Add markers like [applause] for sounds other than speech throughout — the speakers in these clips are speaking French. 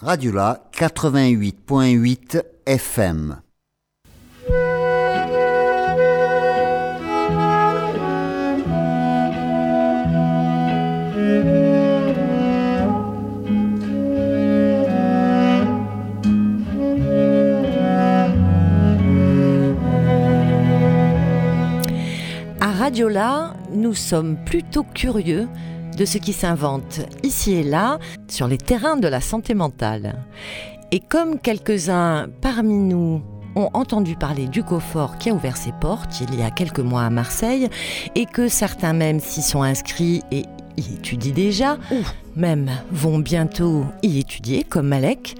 Radiola 88.8 FM. À Radiola, nous sommes plutôt curieux de ce qui s'invente ici et là sur les terrains de la santé mentale. Et comme quelques-uns parmi nous ont entendu parler du Cofort qui a ouvert ses portes il y a quelques mois à Marseille et que certains même s'y sont inscrits et y étudient déjà, ou même vont bientôt y étudier comme Malek,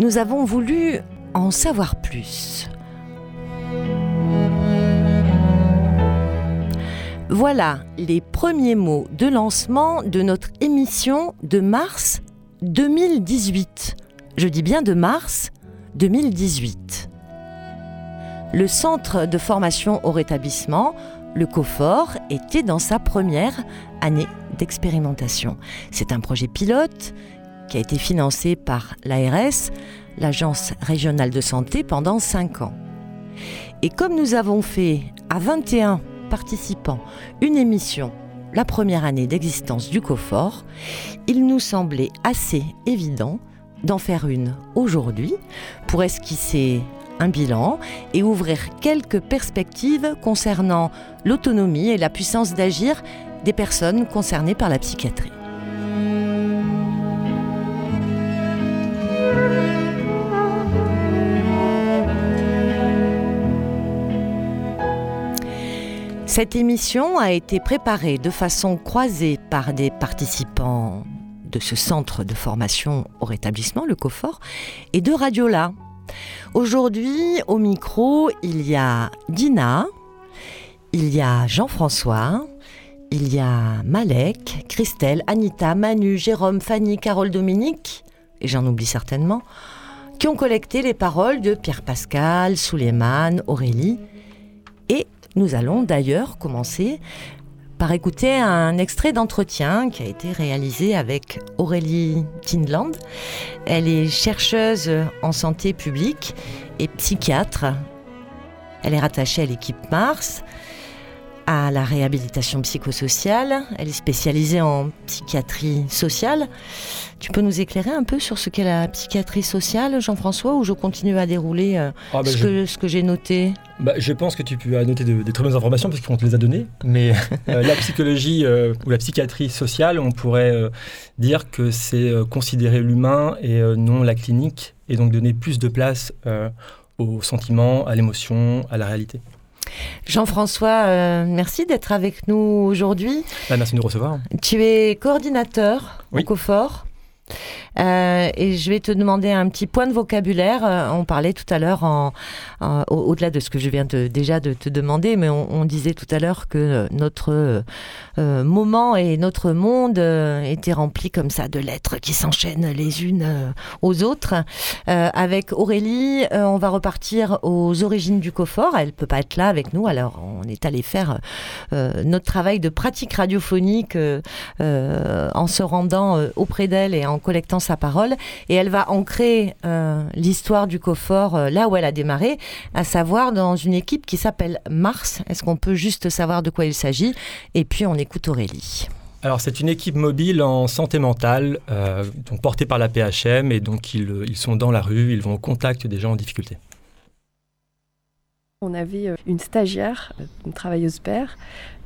nous avons voulu en savoir plus. Voilà les premiers mots de lancement de notre émission de mars 2018. Je dis bien de mars 2018. Le centre de formation au rétablissement, le COFOR, était dans sa première année d'expérimentation. C'est un projet pilote qui a été financé par l'ARS, l'Agence régionale de santé, pendant 5 ans. Et comme nous avons fait à 21 participants une émission la première année d'existence du COFOR, il nous semblait assez évident d'en faire une aujourd'hui pour esquisser un bilan et ouvrir quelques perspectives concernant l'autonomie et la puissance d'agir des personnes concernées par la psychiatrie. Cette émission a été préparée de façon croisée par des participants de ce centre de formation au rétablissement, le COFOR, et de Radiola. Aujourd'hui, au micro, il y a Dina, il y a Jean-François, il y a Malek, Christelle, Anita, Manu, Jérôme, Fanny, Carole, Dominique, et j'en oublie certainement, qui ont collecté les paroles de Pierre Pascal, Souleymane, Aurélie et nous allons d'ailleurs commencer par écouter un extrait d'entretien qui a été réalisé avec Aurélie Tinland. Elle est chercheuse en santé publique et psychiatre. Elle est rattachée à l'équipe Mars, à la réhabilitation psychosociale. Elle est spécialisée en psychiatrie sociale. Tu peux nous éclairer un peu sur ce qu'est la psychiatrie sociale, Jean-François, ou je continue à dérouler euh, Ah, bah, ce, je- que, ce que j'ai noté? Bah, je pense que tu noter de- des très bonnes informations parce qu'on te les a données. Mais euh, [laughs] la psychologie euh, ou la psychiatrie sociale, on pourrait dire que c'est considérer l'humain et non la clinique, et donc donner plus de place aux sentiments, à l'émotion, à la réalité. Jean-François, euh, merci d'être avec nous aujourd'hui. Bah, merci de nous recevoir. Tu es coordinateur Oui. au COFOR. Euh, et je vais te demander un petit point de vocabulaire. Euh, on parlait tout à l'heure, au-delà de ce que je viens déjà de te demander, mais on, disait tout à l'heure que euh, notre moment et notre monde étaient remplis comme ça de lettres qui s'enchaînent les unes aux autres. Avec Aurélie, on va repartir aux origines du COFOR. Elle peut pas être là avec nous, alors on est allé faire notre travail de pratique radiophonique en se rendant auprès d'elle et en collectant sa parole. Et elle va ancrer euh, l'histoire du COFOR euh, là où elle a démarré, à savoir dans une équipe qui s'appelle Mars. Est-ce qu'on peut juste savoir de quoi il s'agit? Et puis on écoute Aurélie. Alors, c'est une équipe mobile en santé mentale, euh, donc portée par la PHM, et donc ils, ils sont dans la rue, ils vont au contact des gens en difficulté. On avait une stagiaire, une travailleuse père,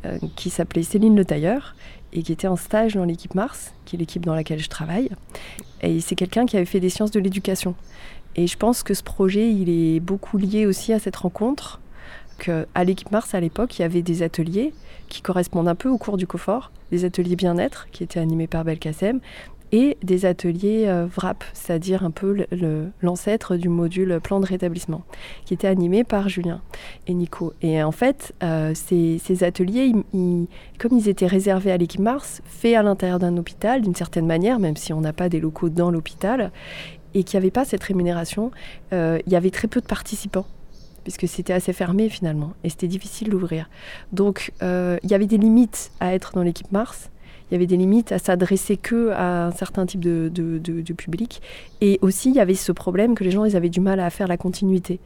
euh, qui s'appelait Céline Le Tailleur et qui était en stage dans l'équipe Mars, qui est l'équipe dans laquelle je travaille. Et c'est quelqu'un qui avait fait des sciences de l'éducation. Et je pense que ce projet, il est beaucoup lié aussi à cette rencontre. Que à l'équipe Mars, à l'époque, il y avait des ateliers qui correspondent un peu au cours du COFOR, des ateliers bien-être qui étaient animés par Belkacem, et des ateliers euh, VRAP, c'est-à-dire un peu l'ancêtre du module plan de rétablissement, qui était animé par Julien et Nico. Et en fait, euh, ces, ateliers, comme ils étaient réservés à l'équipe Mars, faits à l'intérieur d'un hôpital d'une certaine manière, même si on n'a pas des locaux dans l'hôpital, et qu'il n'y avait pas cette rémunération, euh, il y avait très peu de participants puisque c'était assez fermé finalement, et c'était difficile d'ouvrir. Donc euh, il y avait des limites à être dans l'équipe Mars, il y avait des limites à s'adresser que à un certain type de, public. Et aussi, il y avait ce problème que les gens, ils avaient du mal à faire la continuité.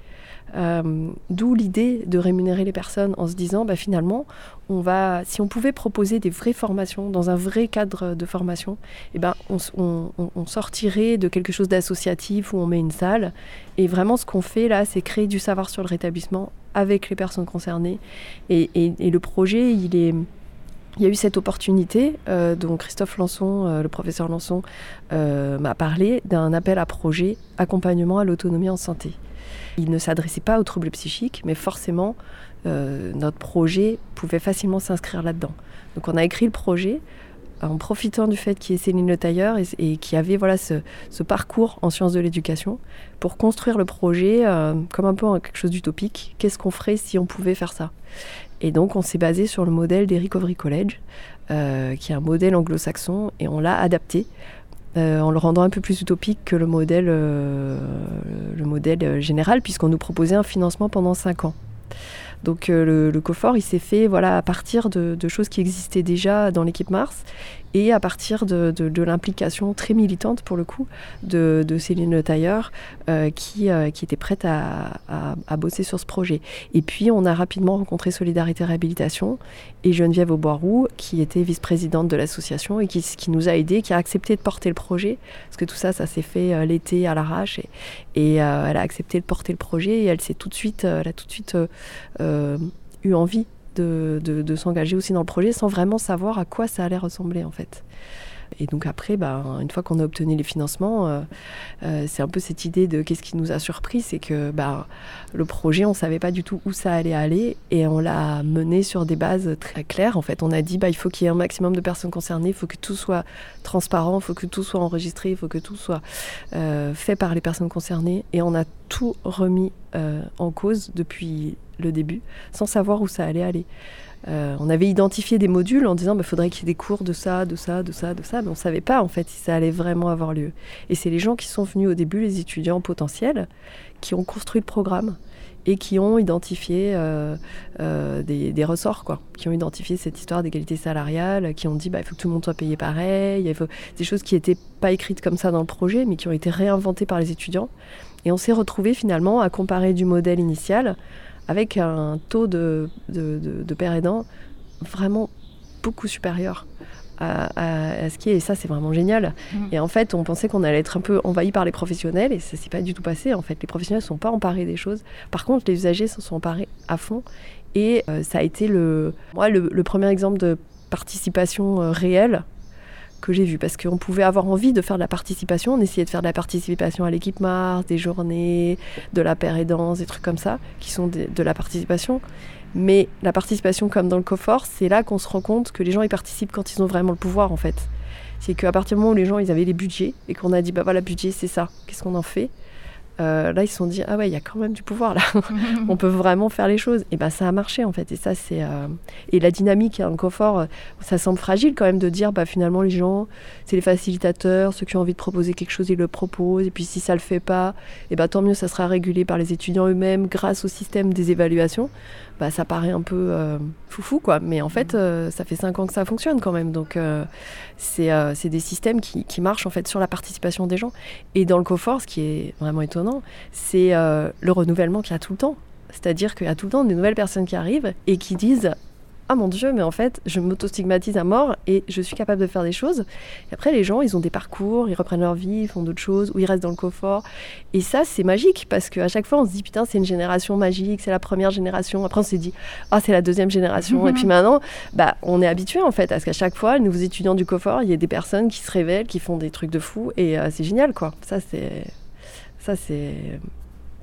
Euh, d'où l'idée de rémunérer les personnes en se disant, bah, finalement, on va, si on pouvait proposer des vraies formations dans un vrai cadre de formation, eh ben, on, sortirait de quelque chose d'associatif où on met une salle. Et vraiment, ce qu'on fait là, c'est créer du savoir sur le rétablissement avec les personnes concernées. Et, le projet, il est il y a eu cette opportunité euh, dont Christophe Lançon, euh, le professeur Lançon, m'a parlé d'un appel à projet accompagnement à l'autonomie en santé. Il ne s'adressait pas aux troubles psychiques, mais forcément, euh, notre projet pouvait facilement s'inscrire là-dedans. Donc on a écrit le projet en profitant du fait qu'il y ait Céline Le Tailleur et, qui avait voilà ce, parcours en sciences de l'éducation pour construire le projet euh, comme un peu quelque chose d'utopique. Qu'est-ce qu'on ferait si on pouvait faire ça? Et donc on s'est basé sur le modèle des Recovery College, euh, qui est un modèle anglo-saxon, et on l'a adapté euh, en le rendant un peu plus utopique que le modèle, euh, le modèle général, puisqu'on nous proposait un financement pendant 5 ans. Donc le, le, COFOR, il s'est fait voilà, à partir de, choses qui existaient déjà dans l'équipe Mars et à partir de, l'implication très militante pour le coup de, Céline Le Tailleur euh, qui, euh, qui, était prête à, bosser sur ce projet. Et puis on a rapidement rencontré Solidarité Réhabilitation et Geneviève Auboiroux qui était vice-présidente de l'association et qui, nous a aidés, qui a accepté de porter le projet parce que tout ça, ça s'est fait euh, l'été à l'arrache et, et elle a accepté de porter le projet et elle s'est tout de suite, elle a tout de suite eu envie de, s'engager aussi dans le projet sans vraiment savoir à quoi ça allait ressembler en fait. Et donc après, bah, une fois qu'on a obtenu les financements, euh, euh, c'est un peu cette idée de qu'est-ce qui nous a surpris, c'est que bah, le projet, on ne savait pas du tout où ça allait aller et on l'a mené sur des bases très claires. En fait, on a dit bah, il faut qu'il y ait un maximum de personnes concernées, il faut que tout soit transparent, il faut que tout soit enregistré, il faut que tout soit euh, fait par les personnes concernées. Et on a tout remis en cause depuis le début, sans savoir où ça allait aller. Euh, on avait identifié des modules en disant bah, faudrait qu'il y ait des cours de ça, de ça, de ça, de ça, mais on ne savait pas en fait si ça allait vraiment avoir lieu. Et c'est les gens qui sont venus au début, les étudiants potentiels, qui ont construit le programme et qui ont identifié euh, euh, des, ressorts, quoi, qui ont identifié cette histoire d'égalité salariale, qui ont dit bah, il faut que tout le monde soit payé pareil, il faut des choses qui n'étaient pas écrites comme ça dans le projet, mais qui ont été réinventées par les étudiants. Et on s'est retrouvé finalement à comparer du modèle initial avec un taux de, de, de, père aidant vraiment beaucoup supérieur à, ce qui est. Et ça, c'est vraiment génial. Mmh. Et en fait, on pensait qu'on allait être un peu envahi par les professionnels et ça s'est pas du tout passé. En fait, les professionnels ne sont pas emparés des choses. Par contre, les usagers se sont emparés à fond. Et euh, ça a été le, moi, le, premier exemple de participation euh, réelle que j'ai vu parce qu'on pouvait avoir envie de faire de la participation. On essayait de faire de la participation à l'équipe Mars, des journées, de la paire et danse, des trucs comme ça, qui sont de, la participation. Mais la participation, comme dans le COFOR, c'est là qu'on se rend compte que les gens ils participent quand ils ont vraiment le pouvoir en fait. C'est qu'à partir du moment où les gens ils avaient les budgets et qu'on a dit bah voilà, budget c'est ça, qu'est-ce qu'on en fait? Euh, là ils se sont dit ah ouais il y a quand même du pouvoir là. [laughs] On peut vraiment faire les choses. Et ben ça a marché en fait. Et ça c'est euh, et la dynamique un confort euh, ça semble fragile quand même de dire bah finalement les gens c'est les facilitateurs ceux qui ont envie de proposer quelque chose ils le proposent. Et puis si ça le fait pas et ben tant mieux ça sera régulé par les étudiants eux-mêmes grâce au système des évaluations bah, ça paraît un peu euh, foufou, quoi. Mais en fait, euh, ça fait cinq ans que ça fonctionne quand même. Donc, euh, c'est des systèmes qui, qui, marchent en fait sur la participation des gens. Et dans le COFOR, ce qui est vraiment étonnant, c'est le renouvellement qu'il y a tout le temps. C'est-à-dire qu'il y a tout le temps des nouvelles personnes qui arrivent et qui disent ah mon Dieu, mais en fait, je m'auto-stigmatise à mort et je suis capable de faire des choses. Et après, les gens, ils ont des parcours, ils reprennent leur vie, ils font d'autres choses, ou ils restent dans le confort. Et ça, c'est magique parce qu'à chaque fois, on se dit, putain, c'est une génération magique, c'est la première génération. Après, on s'est dit, ah, c'est la deuxième génération. et puis maintenant, bah, on est habitué en fait à ce qu'à chaque fois, les nouveaux étudiants du confort, il y a des personnes qui se révèlent, qui font des trucs de fou. Et euh, c'est génial, quoi. Ça, c'est. Ça, c'est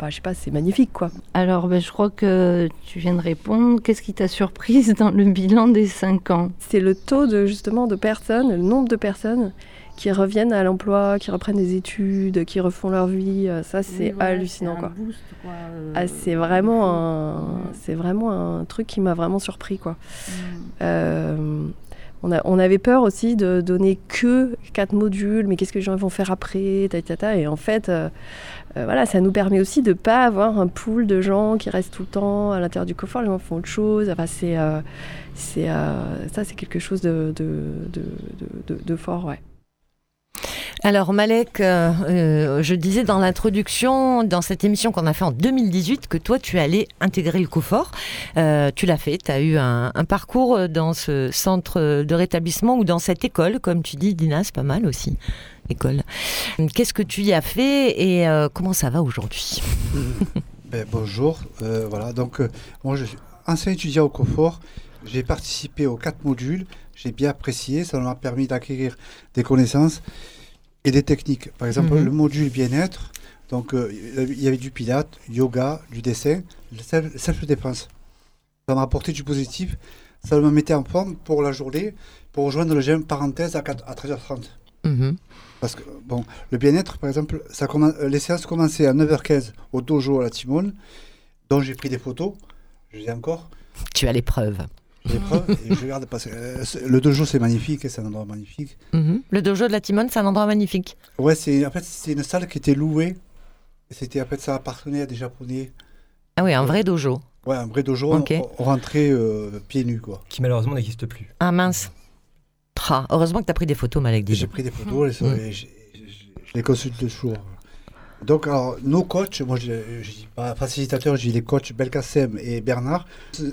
je sais pas, c'est magnifique quoi. Alors ben, je crois que tu viens de répondre. Qu'est-ce qui t'a surprise dans le bilan des 5 ans? C'est le taux de justement de personnes, le nombre de personnes qui reviennent à l'emploi, qui reprennent des études, qui refont leur vie. Euh, ça c'est hallucinant quoi. Euh, ah, c'est vraiment un, c'est vraiment un truc qui m'a vraiment surpris quoi. Mm. Euh, On, a, on, avait peur aussi de donner que quatre modules, mais qu'est-ce que les gens vont faire après, ta, Et en fait, euh, euh, voilà, ça nous permet aussi de ne pas avoir un pool de gens qui restent tout le temps à l'intérieur du coffre, les gens font autre chose. Enfin, c'est, c'est, ça, c'est quelque chose de, de fort, ouais. Alors Malek, euh, euh, je disais dans l'introduction, dans cette émission qu'on a fait en 2018, que toi tu allais intégrer le COFOR. Euh, tu l'as fait, tu as eu un, parcours dans ce centre de rétablissement ou dans cette école, comme tu dis, Dina, c'est pas mal aussi. École. Qu'est-ce que tu y as fait et comment ça va aujourd'hui? Ben, Bonjour, voilà, donc moi je suis ancien étudiant au COFOR. J'ai participé aux quatre modules, j'ai bien apprécié, ça m'a permis d'acquérir des connaissances et des techniques. Par exemple, mhm. le module bien-être, donc euh, il y avait du pilate, yoga, du dessin, self-défense. Ça m'a apporté du positif. Ça me mettait en forme pour la journée, pour rejoindre le gym parenthèse à, 13h30. Mhm. Parce que, bon, le bien-être, par exemple, ça commence, euh, les séances commençaient à 9h15 au dojo à la Timone, dont j'ai pris des photos, je les ai encore. Tu as l'épreuve je regarde parce que euh, le dojo c'est magnifique, c'est un endroit magnifique. Mhm. Le dojo de la Timone, c'est un endroit magnifique. Ouais, c'est en fait c'est une salle qui était louée. C'était en fait ça appartenait à des japonais. Ah oui, un vrai dojo. Ouais, un vrai dojo. On, rentrait euh, pieds nus quoi. Qui malheureusement n'existe plus. Ah mince. heureusement que tu as pris des photos, Malek. J'ai pris des photos, mm. je, les consulte toujours. Donc, alors, nos coachs, moi je ne dis pas facilitateur, je dis les coachs Belkacem et Bernard,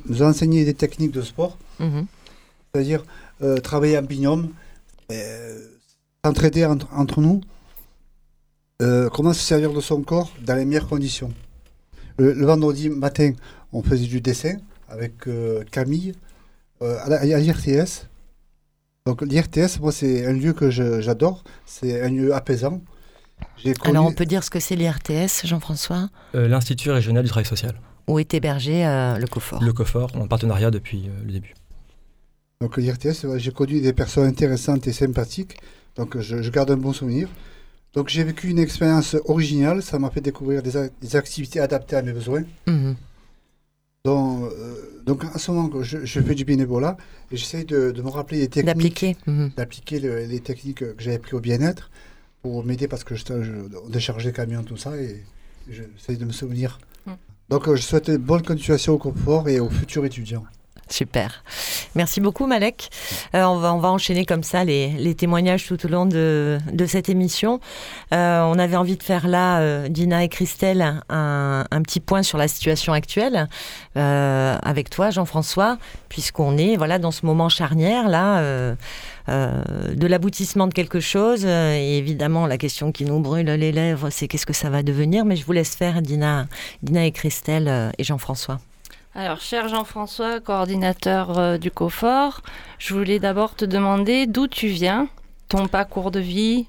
nous ont enseigné des techniques de sport, mhm. c'est-à-dire euh, travailler en binôme, euh, s'entraider entre, nous, euh, comment se servir de son corps dans les meilleures conditions. Le, vendredi matin, on faisait du dessin avec Camille à l'IRTS. Donc l'IRTS, moi, c'est un lieu que j'adore, c'est un lieu apaisant. Alors on peut dire ce que c'est l'IRTS, Jean-François euh, L'Institut régional du travail social. Où est hébergé euh, le COFOR Le COFOR, en partenariat depuis euh, le début. Donc l'IRTS, j'ai connu des personnes intéressantes et sympathiques, donc je, garde un bon souvenir. Donc j'ai vécu une expérience originale, ça m'a fait découvrir des, activités adaptées à mes besoins. Mhm. Donc, donc, en ce moment, je, je fais du bénévolat et j'essaie de, me rappeler les techniques. D'appliquer. Mhm. D'appliquer les techniques que j'avais prises au bien-être pour m'aider parce que je, je déchargeais camion, tout ça, et j'essaie de me souvenir. Mm. Donc, euh, je souhaite une bonne continuation au confort et aux futurs étudiants. Super. Merci beaucoup, Malek. Euh, on, va, enchaîner comme ça les, témoignages tout au long de, cette émission. Euh, on avait envie de faire là, euh, Dina et Christelle, un, un, petit point sur la situation actuelle avec toi, Jean-François, puisqu'on est voilà dans ce moment charnière là. de l'aboutissement de quelque chose. Et évidemment, la question qui nous brûle les lèvres, c'est qu'est-ce que ça va devenir? Mais je vous laisse faire, Dina, Dina et Christelle et Jean-François. Alors, cher Jean-François, coordinateur euh, du COFOR, je voulais d'abord te demander d'où tu viens, ton parcours de vie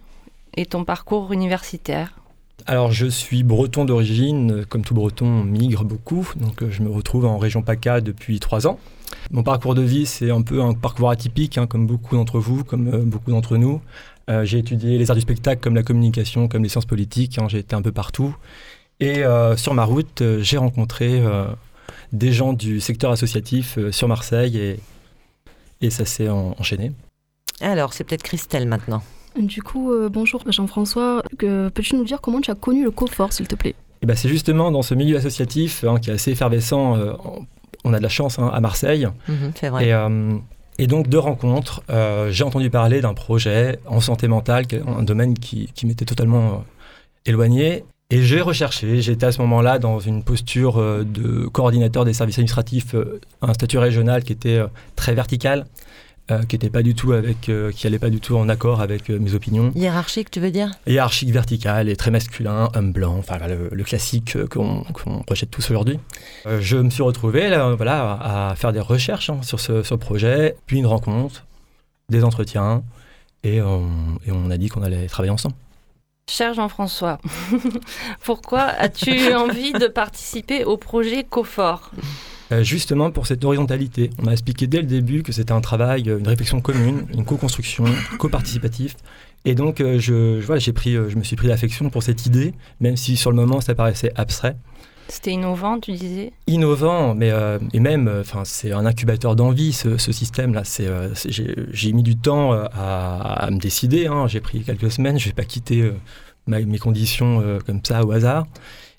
et ton parcours universitaire. Alors, je suis breton d'origine, comme tout breton, migre beaucoup, donc euh, je me retrouve en région PACA depuis trois ans. Mon parcours de vie, c'est un peu un parcours atypique, hein, comme beaucoup d'entre vous, comme euh, beaucoup d'entre nous. j'ai étudié les arts du spectacle, comme la communication, comme les sciences politiques, hein, j'ai été un peu partout. Et sur ma route, j'ai rencontré des gens du secteur associatif euh, sur Marseille et, et ça s'est enchaîné. Alors, c'est peut-être Christelle maintenant. Du coup, euh, bonjour Jean-François. Peux-tu nous dire comment tu as connu le COFOR, s'il te plaît? Eh ben, C'est justement dans ce milieu associatif hein, qui est assez effervescent. Euh, on a de la chance hein, à Marseille. Mhm, c'est vrai. Et, donc, de rencontres, j'ai entendu parler d'un projet en santé mentale, un domaine qui, qui m'était totalement éloigné. Et j'ai recherché, j'étais à ce moment-là dans une posture euh, de coordinateur des services administratifs, euh, un statut régional qui était euh, très vertical, qui n'était pas du tout avec, qui allait pas du tout en accord avec mes opinions. Hiérarchique, tu veux dire? Hiérarchique, vertical et très masculin, homme blanc, enfin le, classique qu'on rejette tous aujourd'hui. je me suis retrouvé là, voilà, à faire des recherches hein, sur ce, projet, puis une rencontre, des entretiens, et et on a dit qu'on allait travailler ensemble. Cher Jean-François, [laughs] pourquoi as-tu envie de participer au projet COFOR euh, Justement pour cette horizontalité. On m'a expliqué dès le début que c'était un travail, euh, une réflexion commune, une co-construction, co-participatif. Et donc, euh, je, je, pris, je me suis pris l'affection pour cette idée, même si sur le moment ça paraissait abstrait. C'était innovant, tu disais Innovant, mais et même, enfin, c'est un incubateur d'envie ce, système-là. C'est, j'ai, mis du temps à, me décider. Hein. J'ai pris quelques semaines. Je vais pas quitter mes conditions comme ça au hasard.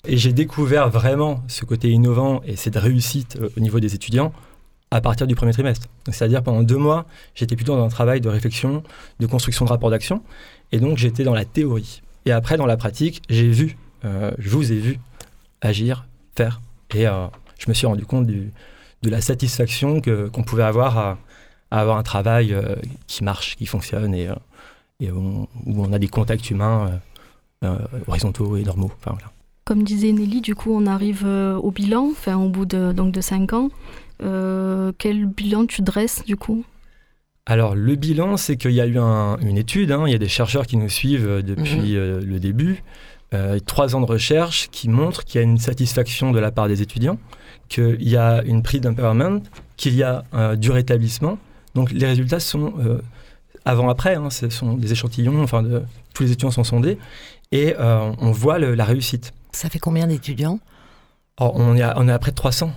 Et j'ai découvert vraiment ce côté innovant et cette réussite au niveau des étudiants à partir du premier trimestre. C'est-à-dire pendant deux mois, j'étais plutôt dans un travail de réflexion, de construction de rapport d'action, et donc j'étais dans la théorie. Et après, dans la pratique, j'ai vu, euh, je vous ai vu agir, faire, et euh, je me suis rendu compte du, de la satisfaction que, qu'on pouvait avoir à, avoir un travail euh, qui marche, qui fonctionne, et, et où, on, a des contacts humains horizontaux et normaux. Enfin, voilà. Comme disait Nelly, du coup, on arrive au bilan, enfin, au bout de, donc, de cinq ans. Euh, quel bilan tu dresses du coup? Alors le bilan, c'est qu'il y a eu une étude, hein. il y a des chercheurs qui nous suivent euh, depuis mhm. euh, le début, trois ans de recherche qui montrent qu'il y a une satisfaction de la part des étudiants, qu'il y a une prise d'empowerment, qu'il y a du rétablissement. Donc les résultats sont avant-après, hein, ce sont des échantillons, enfin de, tous les étudiants sont sondés, et on voit la réussite. Ça fait combien d'étudiants? On, est à, on est à près de 300.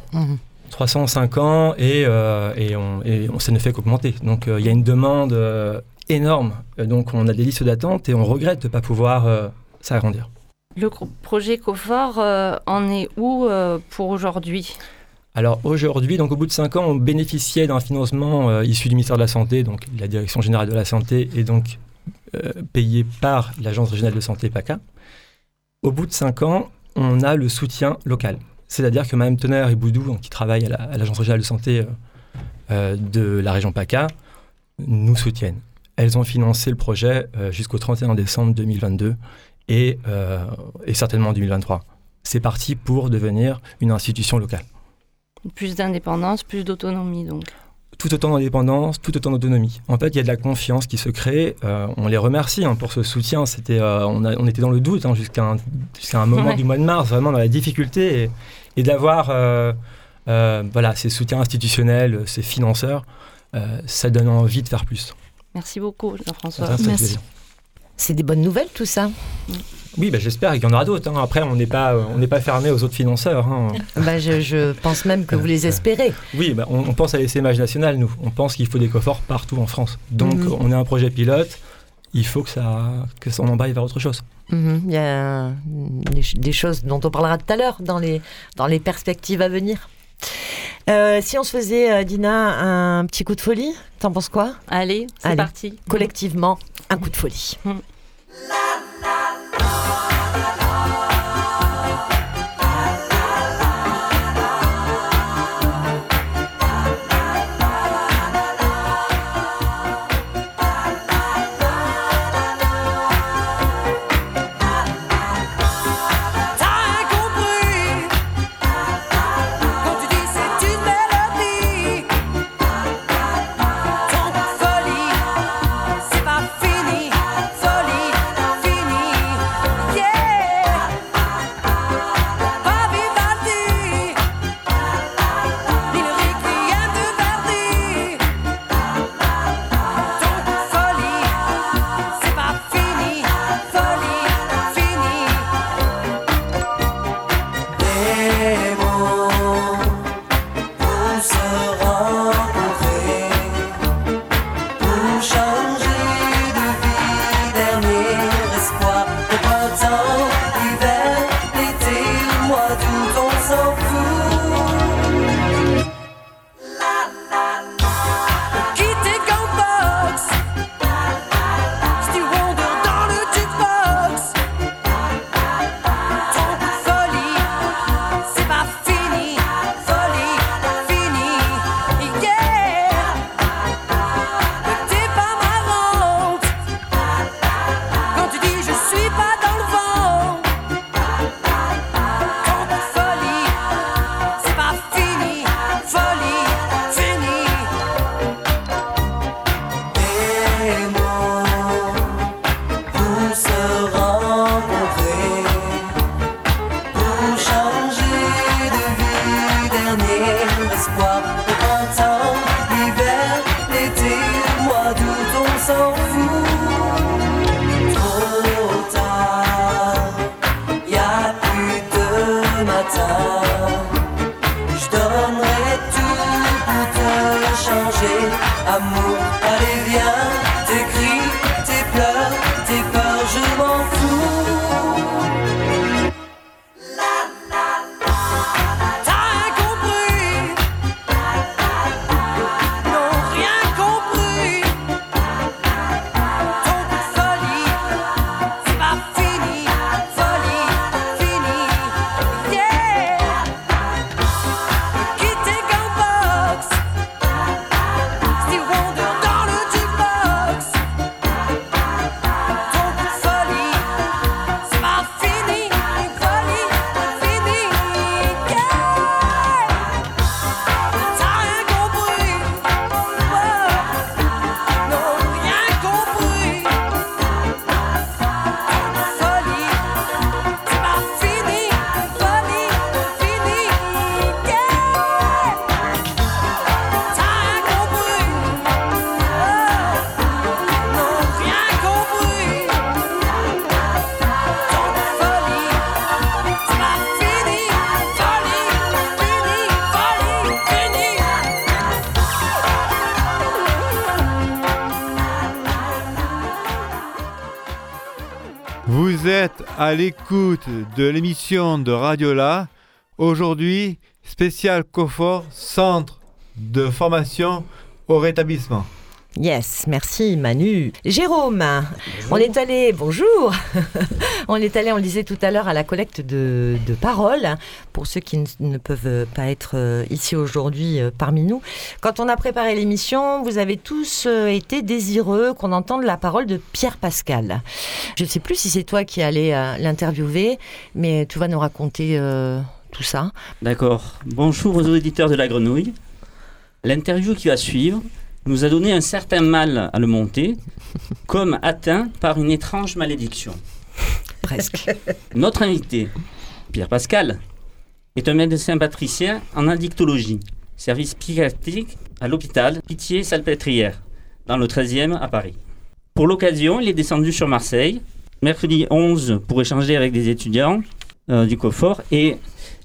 305 ans et, euh, et, on, et ça ne fait qu'augmenter. Donc euh, il y a une demande euh, énorme. Donc on a des listes d'attente et on regrette de ne pas pouvoir s'agrandir. Le projet COFOR en est où pour aujourd'hui? Alors aujourd'hui, donc au bout de 5 ans, on bénéficiait d'un financement issu du ministère de la Santé, donc la Direction générale de la santé, et donc payé par l'Agence régionale de santé PACA. Au bout de 5 ans, on a le soutien local. C'est-à-dire que Mme Tonnerre et Boudou, qui travaillent à l'Agence régionale de santé euh, euh, de la région PACA, nous soutiennent. Elles ont financé le projet euh, jusqu'au 31 décembre 2022 et, et certainement en 2023. C'est parti pour devenir une institution locale. Plus d'indépendance, plus d'autonomie donc tout autant d'indépendance, tout autant d'autonomie. En fait, il y a de la confiance qui se crée. Euh, on les remercie hein, pour ce soutien. C'était, euh, on, on, était dans le doute hein, jusqu'à un, un, moment du mois de mars, vraiment dans la difficulté. Et, d'avoir euh, voilà, ces soutiens institutionnels, ces financeurs, ça donne envie de faire plus. Merci beaucoup, Jean-François. Merci. C'est des bonnes nouvelles, tout ça oui, bah, j'espère qu'il y en aura d'autres. Hein. Après, on n'est pas, on n'est pas fermé aux autres financeurs. Hein. Bah, je, pense même que vous les espérez. Oui, bah, on, pense à l'essaimage national, nous. On pense qu'il faut des coffres partout en France. Donc, mhm. on est un projet pilote. Il faut que ça, que ça emballe vers autre chose. Mhm. Il y a des, choses dont on parlera tout à l'heure dans les, dans les perspectives à venir. Euh, si on se faisait, euh, Dina, un petit coup de folie, t'en penses quoi? Allez, c'est parti. Collectivement, un coup de folie. la. I am à l'écoute de l'émission de Radiola. Aujourd'hui, spécial COFOR, centre de formation au rétablissement. Yes, merci Manu. Jérôme, on est allé, bonjour, [laughs] on est allé, on le disait tout à l'heure, à la collecte de, paroles, pour ceux qui ne, peuvent pas être euh, ici aujourd'hui euh, parmi nous. Quand on a préparé l'émission, vous avez tous euh, été désireux qu'on entende la parole de Pierre Pascal. Je ne sais plus si c'est toi qui allais l'interviewer, mais tu vas nous raconter tout ça. D'accord. Bonjour aux auditeurs de la grenouille. L'interview qui va suivre nous a donné un certain mal à le monter, comme atteint par une étrange malédiction. Presque. Notre invité, Pierre Pascal, est un médecin patricien en addictologie, service psychiatrique à l'hôpital Pitié-Salpêtrière, dans le 13e à Paris. Pour l'occasion, il est descendu sur Marseille, mercredi 11 pour échanger avec des étudiants euh, du COFOR et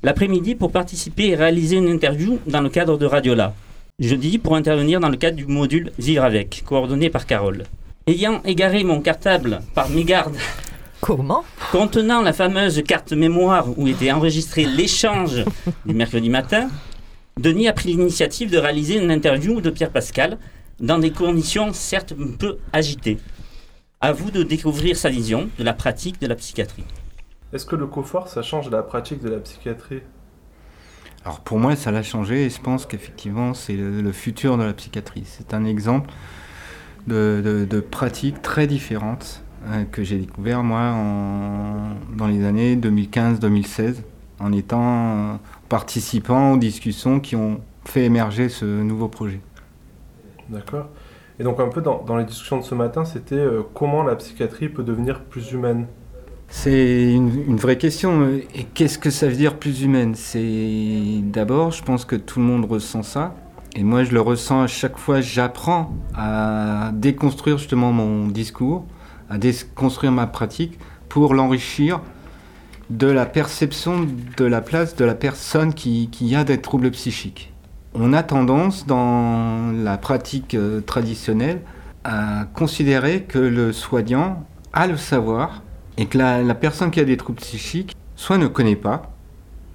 l'après-midi pour participer et réaliser une interview dans le cadre de Radiola, jeudi pour intervenir dans le cadre du module Vivre avec, coordonné par Carole. Ayant égaré mon cartable par mégarde Comment? Contenant la fameuse carte mémoire où était enregistré l'échange du mercredi matin, Denis a pris l'initiative de réaliser une interview de Pierre Pascal dans des conditions certes un peu agitées. À vous de découvrir sa vision de la pratique de la psychiatrie. Est-ce que le confort, ça change la pratique de la psychiatrie? Alors pour moi, ça l'a changé et je pense qu'effectivement, c'est le, futur de la psychiatrie. C'est un exemple de, pratiques très différentes euh, que j'ai découvert moi dans les années 2015-2016 en étant participant aux discussions qui ont fait émerger ce nouveau projet. D'accord. Et donc un peu dans, les discussions de ce matin, c'était euh, comment la psychiatrie peut devenir plus humaine? C'est une, vraie question. Et qu'est-ce que ça veut dire plus humaine? C'est d'abord, je pense que tout le monde ressent ça. Et moi, je le ressens à chaque fois. J'apprends à déconstruire justement mon discours, à déconstruire ma pratique pour l'enrichir de la perception de la place de la personne qui, qui a des troubles psychiques. On a tendance dans la pratique euh, traditionnelle à considérer que le soignant a le savoir et que la, personne qui a des troubles psychiques soit ne connaît pas,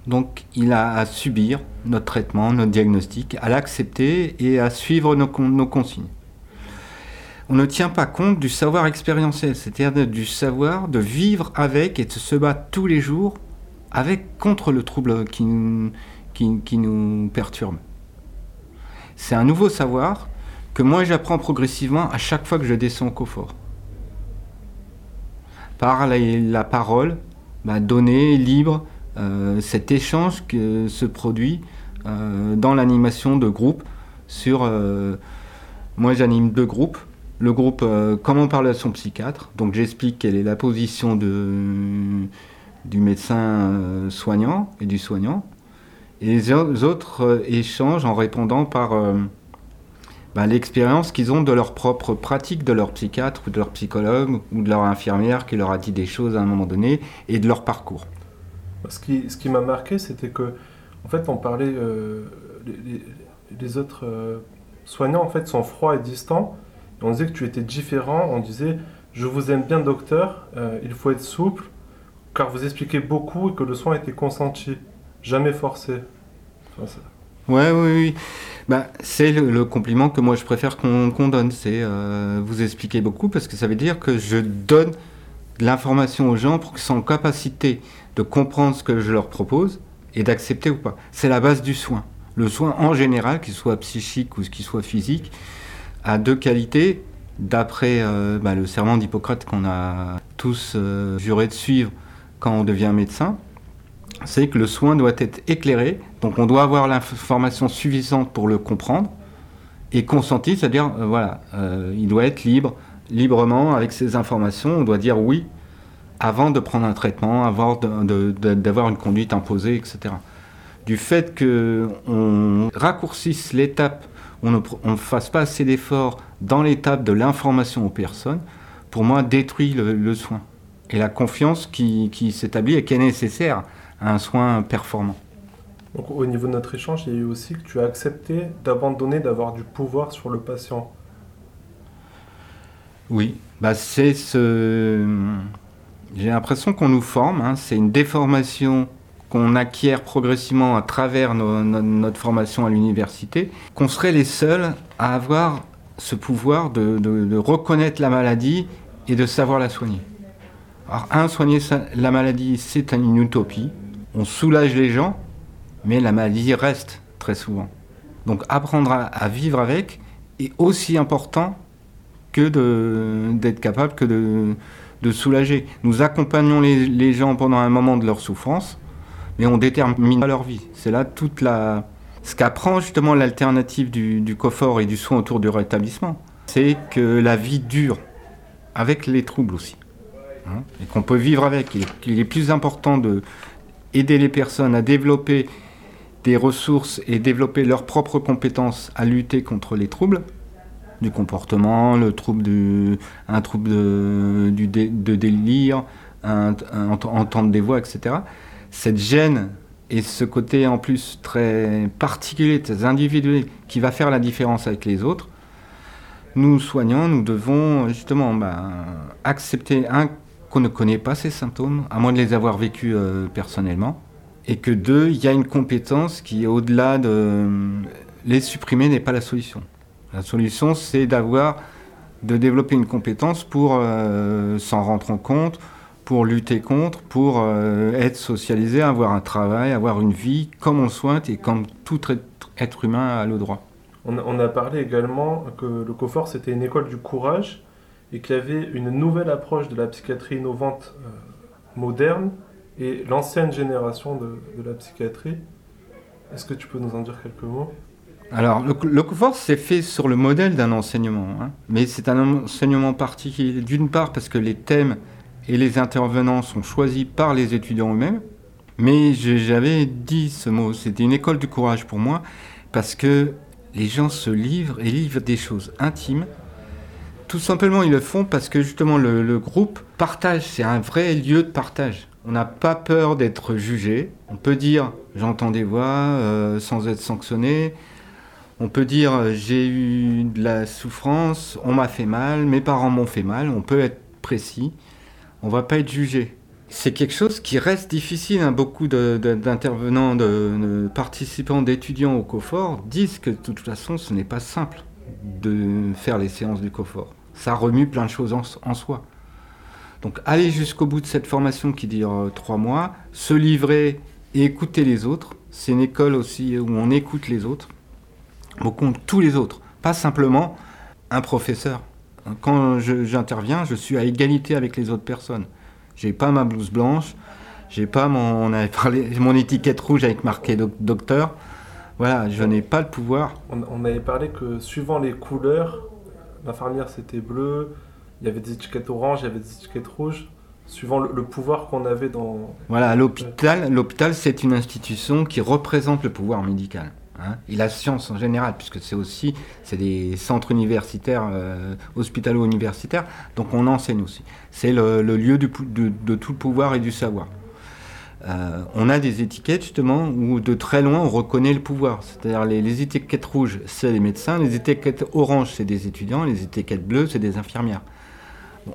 donc il a à subir notre traitement, notre diagnostic, à l'accepter et à suivre nos, consignes. On ne tient pas compte du savoir expérientiel, c'est-à-dire du savoir de vivre avec et de se battre tous les jours avec contre le trouble qui, qui nous perturbe. C'est un nouveau savoir que moi j'apprends progressivement à chaque fois que je descends au confort par la, parole, bah, donner libre euh, cet échange que se produit euh, dans l'animation de groupe sur... Euh, moi j'anime deux groupes. Le groupe Comment parler à son psychiatre. Donc j'explique quelle est la position de, du médecin soignant et du soignant. Et les autres échangent en répondant par bah, l'expérience qu'ils ont de leur propre pratique, de leur psychiatre ou de leur psychologue ou de leur infirmière qui leur a dit des choses à un moment donné et de leur parcours. Ce qui, ce qui m'a marqué, c'était que, en fait, on parlait, euh, les, les, autres euh, soignants, en fait, sont froids et distants. on disait que tu étais différent. On disait, je vous aime bien, docteur, euh, il faut être souple, car vous expliquez beaucoup et que le soin était consenti, jamais forcé. Enfin, ouais, oui, oui. Bah, c'est le, compliment que moi je préfère qu'on donne. C'est vous expliquez beaucoup parce que ça veut dire que je donne l'information aux gens pour qu'ils soient en capacité de comprendre ce que je leur propose et d'accepter ou pas. C'est la base du soin. Le soin en général, qu'il soit psychique ou qu'il soit physique, a deux qualités. D'après euh, bah, le serment d'Hippocrate qu'on a tous euh, juré de suivre quand on devient médecin, c'est que le soin doit être éclairé, donc on doit avoir l'information suffisante pour le comprendre, et consenti, c'est-à-dire, euh, voilà, il doit être libre, librement avec ces informations, on doit dire oui avant de prendre un traitement, avant d'avoir une conduite imposée, etc. Du fait qu'on raccourcisse l'étape, on ne fasse pas assez d'efforts dans l'étape de l'information aux personnes, pour moi, détruit le, soin. Et la confiance qui s'établit et qui est nécessaire à un soin performant. Donc, au niveau de notre échange, il y a eu aussi que tu as accepté d'abandonner, d'avoir du pouvoir sur le patient. Oui, bah c'est ce. J'ai l'impression qu'on nous forme, hein. c'est une déformation qu'on acquiert progressivement à travers notre formation à l'université, qu'on serait les seuls à avoir ce pouvoir de, reconnaître la maladie et de savoir la soigner. Alors, un, soigner la maladie, c'est une utopie. On soulage les gens, mais la maladie reste très souvent. Donc apprendre à vivre avec est aussi important que d'être capable que de, soulager. Nous accompagnons les, gens pendant un moment de leur souffrance, mais on détermine pas leur vie. C'est là toute la... Ce qu'apprend justement l'alternative du, confort et du soin autour du rétablissement, c'est que la vie dure, avec les troubles aussi. Hein, et qu'on peut vivre avec. Il est, il est plus important de aider les personnes à développer des ressources et développer leurs propres compétences à lutter contre les troubles, du comportement, le trouble un trouble de, délire, entendre des voix, etc. Cette gêne et ce côté en plus très particulier, très individuel, qui va faire la différence avec les autres, nous soignants, nous devons justement bah, accepter, qu'on ne connaît pas ces symptômes, à moins de les avoir vécus euh, personnellement, et que deux, il y a une compétence qui, au-delà de les supprimer, n'est pas la solution. La solution, c'est d'avoir, de développer une compétence pour euh, s'en rendre compte, pour lutter contre, pour euh, être socialisé, avoir un travail, avoir une vie comme on souhaite et comme tout être humain a le droit. On a, parlé également que le COFOR, c'était une école du courage et qu'il y avait une nouvelle approche de la psychiatrie innovante euh, moderne et l'ancienne génération de, la psychiatrie. Est-ce que tu peux nous en dire quelques mots? Alors, le, le COFOR, c'est fait sur le modèle d'un enseignement, hein. mais c'est un enseignement particulier, d'une part parce que les thèmes et les intervenants sont choisis par les étudiants eux-mêmes, mais j'avais dit ce mot, c'était une école du courage pour moi, parce que les gens se livrent et livrent des choses intimes. Tout simplement, ils le font parce que justement, le, groupe partage, c'est un vrai lieu de partage. On n'a pas peur d'être jugé. On peut dire j'entends des voix euh, sans être sanctionné. On peut dire euh, j'ai eu de la souffrance, on m'a fait mal, mes parents m'ont fait mal, on peut être précis, on va pas être jugé. C'est quelque chose qui reste difficile. Hein. Beaucoup d'intervenants, de, participants, d'étudiants au COFOR disent que de toute façon ce n'est pas simple de faire les séances du COFOR. Ça remue plein de choses en, soi. Donc aller jusqu'au bout de cette formation qui dure euh, trois mois, se livrer et écouter les autres, c'est une école aussi où on écoute les autres beaucoup tous les autres, pas simplement un professeur. Quand j'interviens, je, suis à égalité avec les autres personnes. J'ai pas ma blouse blanche, j'ai pas on [laughs] mon étiquette rouge avec marqué docteur. Voilà, je n'ai pas le pouvoir. On, avait parlé que suivant les couleurs, l'infirmière c'était bleu, il y avait des étiquettes oranges, il y avait des étiquettes rouges suivant le, pouvoir qu'on avait dans. Voilà, l'hôpital, l'hôpital, c'est une institution qui représente le pouvoir médical. Hein, et la science en général, puisque c'est aussi des centres universitaires, euh, hospitalo-universitaires, donc on enseigne aussi. C'est le, lieu de, tout le pouvoir et du savoir. euh, on a des étiquettes justement où de très loin on reconnaît le pouvoir. C'est-à-dire les, les étiquettes rouges, c'est les médecins, les étiquettes oranges, c'est des étudiants, les étiquettes bleues, c'est des infirmières.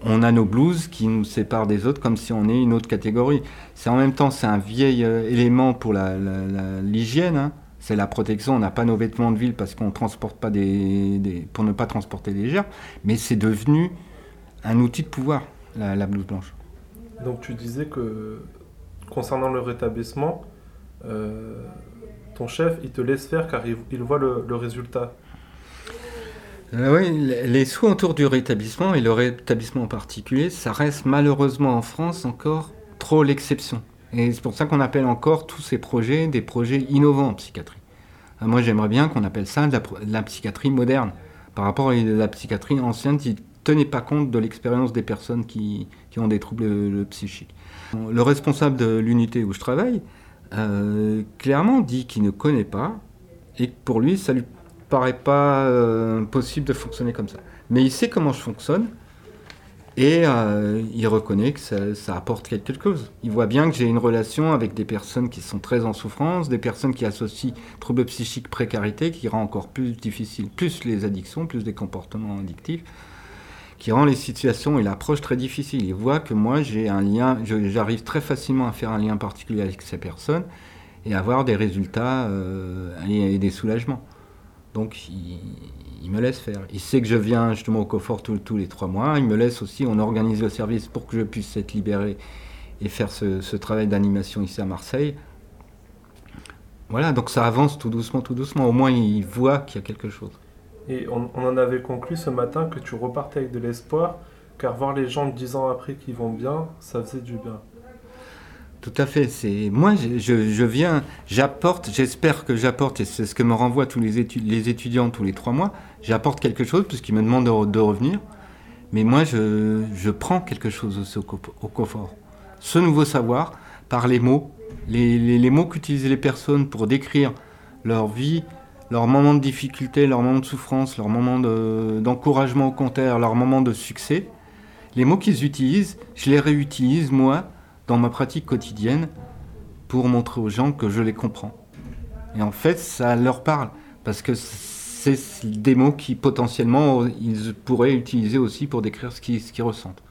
On a nos blouses qui nous séparent des autres comme si on est une autre catégorie. C'est en même temps c'est un vieil euh, élément pour l'hygiène. hein. C'est la protection. On n'a pas nos vêtements de ville parce qu'on transporte pas des, pour ne pas transporter des germes. Mais c'est devenu un outil de pouvoir la, blouse blanche. Donc tu disais que concernant le rétablissement, euh, ton chef, il te laisse faire car il, voit le résultat. Euh, oui, les soins autour du rétablissement, et le rétablissement en particulier, ça reste malheureusement en France encore trop l'exception. Et c'est pour ça qu'on appelle encore tous ces projets des projets innovants en psychiatrie. Euh, Moi, j'aimerais bien qu'on appelle ça de la, psychiatrie moderne, par rapport à la psychiatrie ancienne qui ne tenait pas compte de l'expérience des personnes qui, ont des troubles euh, psychiques. Le responsable de l'unité où je travaille, clairement dit qu'il ne connaît pas, et que pour lui, ça lui paraît pas euh, possible de fonctionner comme ça. Mais il sait comment je fonctionne et euh, il reconnaît que ça, apporte quelque chose. Il voit bien que j'ai une relation avec des personnes qui sont très en souffrance, des personnes qui associent troubles psychiques précarité, qui rend encore plus difficile, plus les addictions, plus des comportements addictifs, qui rend les situations et l'approche très difficile. Il voit que moi j'ai un lien, j'arrive très facilement à faire un lien particulier avec ces personnes et avoir des résultats euh, et des soulagements. Donc il, me laisse faire. Il sait que je viens justement au confort tous, les trois mois. Il me laisse aussi, on organise le service pour que je puisse être libéré et faire ce, ce travail d'animation ici à Marseille. Voilà, donc ça avance tout doucement, tout doucement. Au moins il voit qu'il y a quelque chose. Et on, on en avait conclu ce matin que tu repartais avec de l'espoir, car voir les gens dix ans après qui vont bien, ça faisait du bien. Tout à fait. C'est moi, je, viens, j'apporte. J'espère que j'apporte, et c'est ce que me renvoient tous les, étu- les étudiants tous les trois mois. J'apporte quelque chose puisqu'ils me demandent de, re- de revenir. Mais moi, je, prends quelque chose aussi au, co- au confort. Ce nouveau savoir par les mots, les, mots qu'utilisent les personnes pour décrire leur vie, leurs moments de difficulté, leurs moments de souffrance, leurs moments de- d'encouragement au contraire, leurs moments de succès. Les mots qu'ils utilisent, je les réutilise moi dans ma pratique quotidienne pour montrer aux gens que je les comprends. Et en fait, ça leur parle parce que c'est des mots qui potentiellement ils pourraient utiliser aussi pour décrire ce qu'ils ressentent.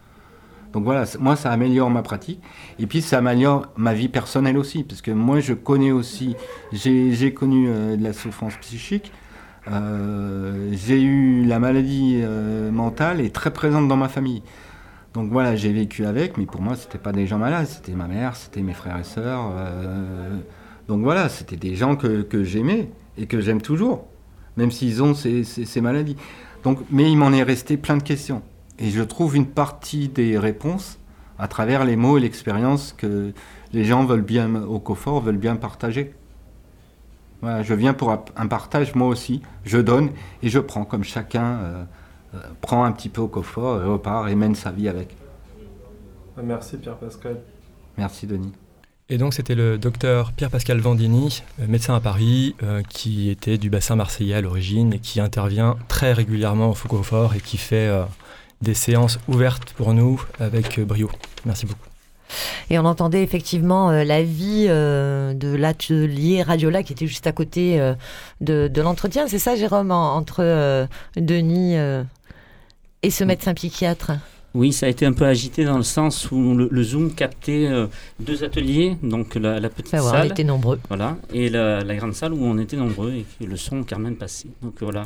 Donc voilà, moi ça améliore ma pratique et puis ça améliore ma vie personnelle aussi parce que moi je connais aussi, j'ai connu euh, de la souffrance psychique, euh, j'ai eu la maladie euh, mentale est très présente dans ma famille. Donc voilà, j'ai vécu avec, mais pour moi, c'était pas des gens malades, c'était ma mère, c'était mes frères et sœurs. euh, donc voilà, c'était des gens que, j'aimais et que j'aime toujours, même s'ils ont ces, maladies. Donc, mais il m'en est resté plein de questions. Et je trouve une partie des réponses à travers les mots et l'expérience que les gens veulent bien, au confort, veulent bien partager. Voilà, je viens pour un- partage, moi aussi. Je donne et je prends, comme chacun euh, prend un petit peu au confort et repart et mène sa vie avec. Merci Pierre-Pascal. Merci Denis. Et donc c'était le docteur Pierre-Pascal Vandini, euh, médecin à Paris, euh, qui était du bassin marseillais à l'origine et qui intervient très régulièrement au Foucault-Fort et qui fait euh, des séances ouvertes pour nous avec euh, brio. Merci beaucoup. Et on entendait effectivement euh, la vie euh, de l'atelier Radiola qui était juste à côté euh, de, de l'entretien. C'est ça, Jérôme, en- entre euh, Denis euh, et ce médecin psychiatre Oui, ça a été un peu agité dans le sens où le, le Zoom captait euh, deux ateliers, donc la, la petite ouais, on salle. était nombreux. Voilà, et la, la grande salle où on était nombreux et le son quand même passé. Donc voilà.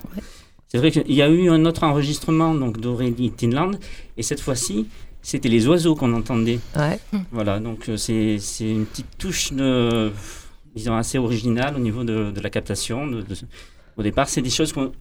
C'est vrai qu'il y a eu un autre enregistrement donc d'Aurélie Tinland, et cette fois-ci, c'était les oiseaux qu'on entendait. Ouais. Voilà, donc euh, c'est c'est une petite touche de, disons, assez originale au niveau de, de la captation. de- de- au départ, c'est des choses qu'on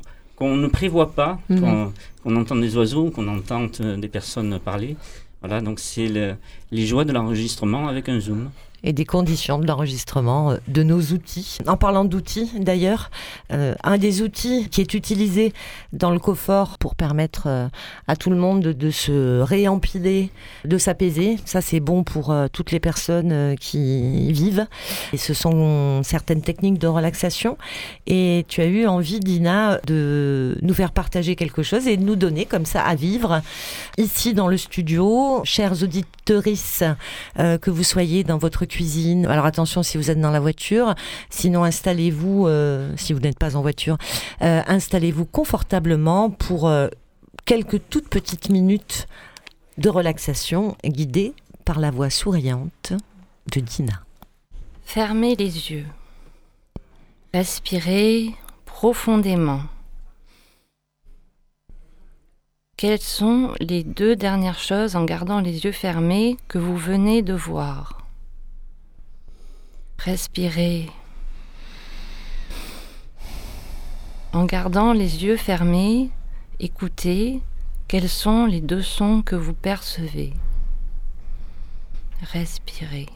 qu'on ne prévoit pas, Mhm. qu'on qu'on entende des oiseaux, qu'on entende euh, des personnes parler. Voilà, donc c'est le- les joies de l'enregistrement avec un zoom. Et des conditions de l'enregistrement euh, de nos outils. En parlant d'outils, d'ailleurs, euh, un des outils qui est utilisé dans le COFOR pour permettre euh, à tout le monde de, se réempiler, de s'apaiser, ça c'est bon pour toutes les personnes qui y vivent. Et ce sont certaines techniques de relaxation. Et tu as eu envie, Dina, de nous faire partager quelque chose et de nous donner comme ça à vivre ici dans le studio. Chers euh, que vous soyez dans votre cuisine. Alors attention si vous êtes dans la voiture, sinon installez-vous, euh, si vous n'êtes pas en voiture, euh, installez-vous confortablement pour euh, quelques toutes petites minutes de relaxation guidée par la voix souriante de Dina. Fermez les yeux. Respirez profondément. Quelles sont les deux dernières choses en gardant les yeux fermés que vous venez de voir? Respirez. En gardant les yeux fermés, écoutez quels sont les deux sons que vous percevez. Respirez.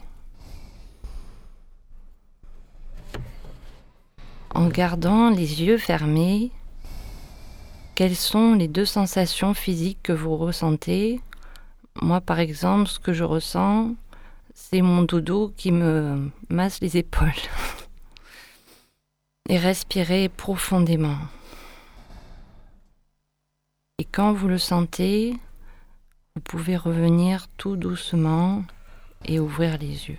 En gardant les yeux fermés, quelles sont les deux sensations physiques que vous ressentez? Moi, par exemple, ce que je ressens, c'est mon dodo qui me masse les épaules. Et respirez profondément. Et quand vous le sentez, vous pouvez revenir tout doucement et ouvrir les yeux.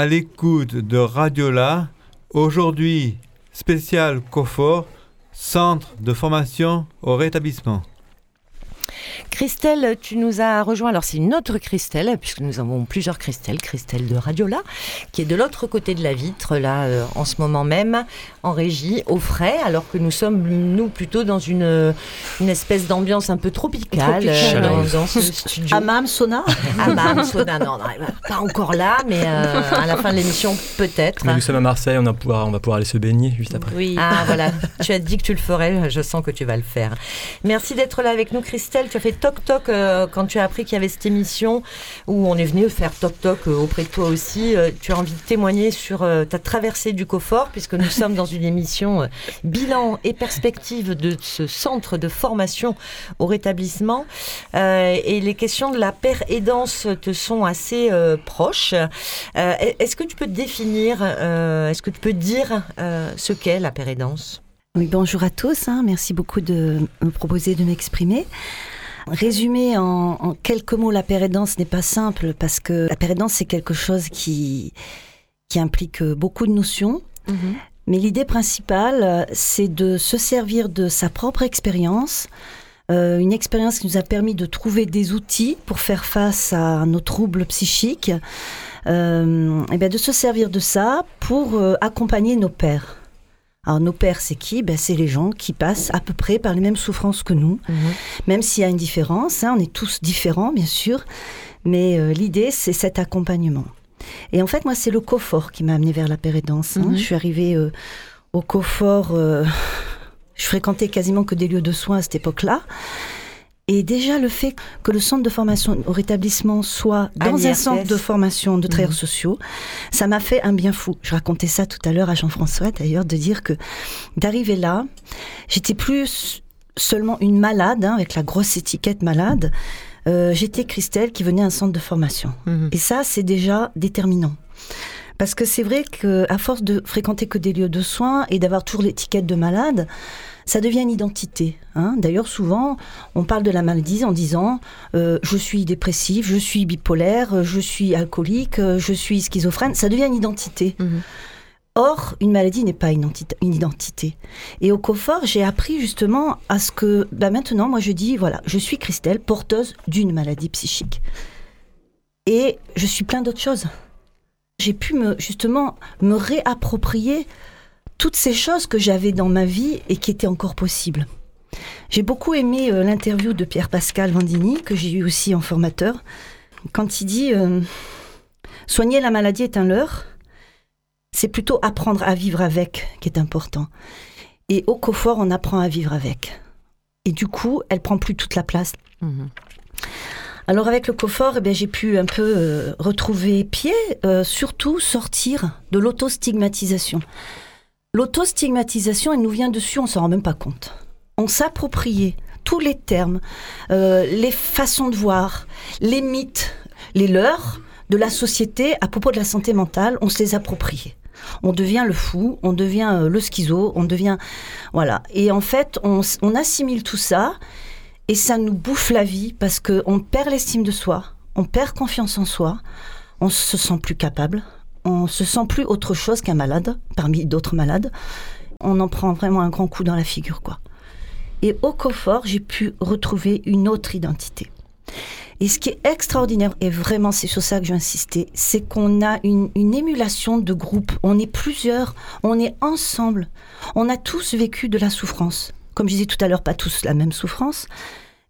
À l'écoute de Radiola. Aujourd'hui, spécial COFOR, Centre de formation au rétablissement. Christelle, tu nous as rejoint. Alors, c'est une autre Christelle, puisque nous avons plusieurs Christelle. Christelle de Radiola, qui est de l'autre côté de la vitre, là, euh, en ce moment même, en régie, au frais, alors que nous sommes, nous, plutôt dans une, une espèce d'ambiance un peu tropicale, Tropicale. euh, dans, dans ce studio. Hammam, sauna? Hammam, sauna, non, non, pas encore là, mais euh, à la fin de l'émission, peut-être. Mais nous sommes à Marseille, on, va pouvoir, on va pouvoir aller se baigner juste après. Oui. Ah voilà, tu as dit que tu le ferais, je sens que tu vas le faire. Merci d'être là avec nous Christelle, tu as fait toc toc euh, quand tu as appris qu'il y avait cette émission où on est venu faire toc toc euh, auprès de toi aussi. Euh, tu as envie de témoigner sur ta traversée du Confort puisque nous sommes dans une émission bilan et perspective de ce centre de formation au rétablissement et les questions de la paire aidance te sont assez proches. Est-ce que tu peux définir, est-ce que tu peux dire ce qu'est la paire aidance? Oui, bonjour à tous. hein. Merci beaucoup de me proposer de m'exprimer. Résumer en, en quelques mots la pérédance n'est pas simple parce que la pérédance c'est quelque chose qui, qui implique beaucoup de notions. Mais l'idée principale, c'est de se servir de sa propre expérience, euh, une expérience qui nous a permis de trouver des outils pour faire face à nos troubles psychiques, euh, et bien de se servir de ça pour euh, accompagner nos pères. Alors nos pères, c'est qui? Ben, C'est les gens qui passent à peu près par les mêmes souffrances que nous, même s'il y a une différence, hein, on est tous différents bien sûr, mais euh, l'idée c'est cet accompagnement. Et en fait, moi, c'est le COFOR qui m'a amené vers la pérédance. hein. Mhm. Je suis arrivée euh, au COFOR, euh, [laughs] je fréquentais quasiment que des lieux de soins à cette époque-là. Et déjà, le fait que le centre de formation au rétablissement soit dans un centre de formation de travailleurs Mhm. sociaux, ça m'a fait un bien fou. Je racontais ça tout à l'heure à Jean-François, d'ailleurs, de dire que d'arriver là, j'étais plus seulement une malade, hein, avec la grosse étiquette malade. Euh, j'étais Christelle qui venait à un centre de formation. Et ça, c'est déjà déterminant. Parce que c'est vrai qu'à force de fréquenter que des lieux de soins et d'avoir toujours l'étiquette de malade, ça devient une identité. hein. D'ailleurs, souvent, on parle de la maladie en disant euh, je suis dépressif, je suis bipolaire, je suis alcoolique, euh, je suis schizophrène. Ça devient une identité. Or, une maladie n'est pas une, entité- une identité. Et au COFOR, j'ai appris justement à ce que, bah maintenant, moi je dis, voilà, je suis Christelle, porteuse d'une maladie psychique. Et je suis plein d'autres choses. J'ai pu me, justement me réapproprier toutes ces choses que j'avais dans ma vie et qui étaient encore possibles. J'ai beaucoup aimé euh, l'interview de Pierre-Pascal Vandini, que j'ai eu aussi en formateur, quand il dit euh, Soigner la maladie est un leurre, c'est plutôt apprendre à vivre avec qui est important. Et au COFOR, on apprend à vivre avec. Et du coup, elle prend plus toute la place. Alors avec le COFOR, eh j'ai pu un peu euh, retrouver pied, surtout sortir de l'autostigmatisation. L'autostigmatisation, elle nous vient dessus, on s'en rend même pas compte. On s'appropriait tous les termes, euh, les façons de voir, les mythes, les leurs de la société à propos de la santé mentale, on se les appropriait. On devient le fou, on devient euh, le schizo, on devient... Voilà. Et en fait, on, on assimile tout ça et ça nous bouffe la vie parce qu'on perd l'estime de soi, on perd confiance en soi, on se sent plus capable, on se sent plus autre chose qu'un malade, parmi d'autres malades. On en prend vraiment un grand coup dans la figure, quoi. Et au COFOR, j'ai pu retrouver une autre identité. Et ce qui est extraordinaire, et vraiment c'est sur ça que je veux insister, c'est qu'on a une, une émulation de groupe. On est plusieurs, on est ensemble. On a tous vécu de la souffrance. Comme je disais tout à l'heure, pas tous la même souffrance.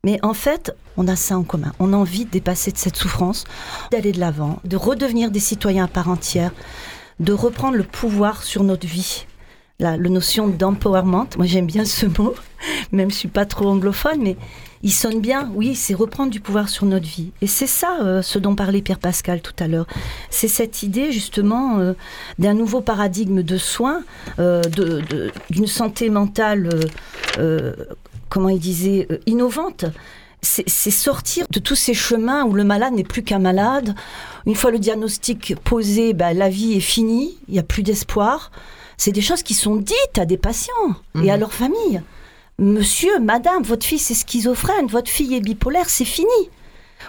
Mais en fait, on a ça en commun. On a envie de dépasser de cette souffrance, d'aller de l'avant, de redevenir des citoyens à part entière, de reprendre le pouvoir sur notre vie. La, la notion d'empowerment, moi j'aime bien ce mot, [laughs] même je suis pas trop anglophone, mais il sonne bien. Oui, c'est reprendre du pouvoir sur notre vie. Et c'est ça euh, ce dont parlait Pierre Pascal tout à l'heure. C'est cette idée justement euh, d'un nouveau paradigme de soins, euh, d'une santé mentale, comment il disait, euh, innovante. C'est sortir de tous ces chemins où le malade n'est plus qu'un malade. Une fois le diagnostic posé, bah, la vie est finie, il n'y a plus d'espoir. C'est des choses qui sont dites à des patients et à leur famille. Monsieur, madame, votre fils est schizophrène, votre fille est bipolaire, c'est fini.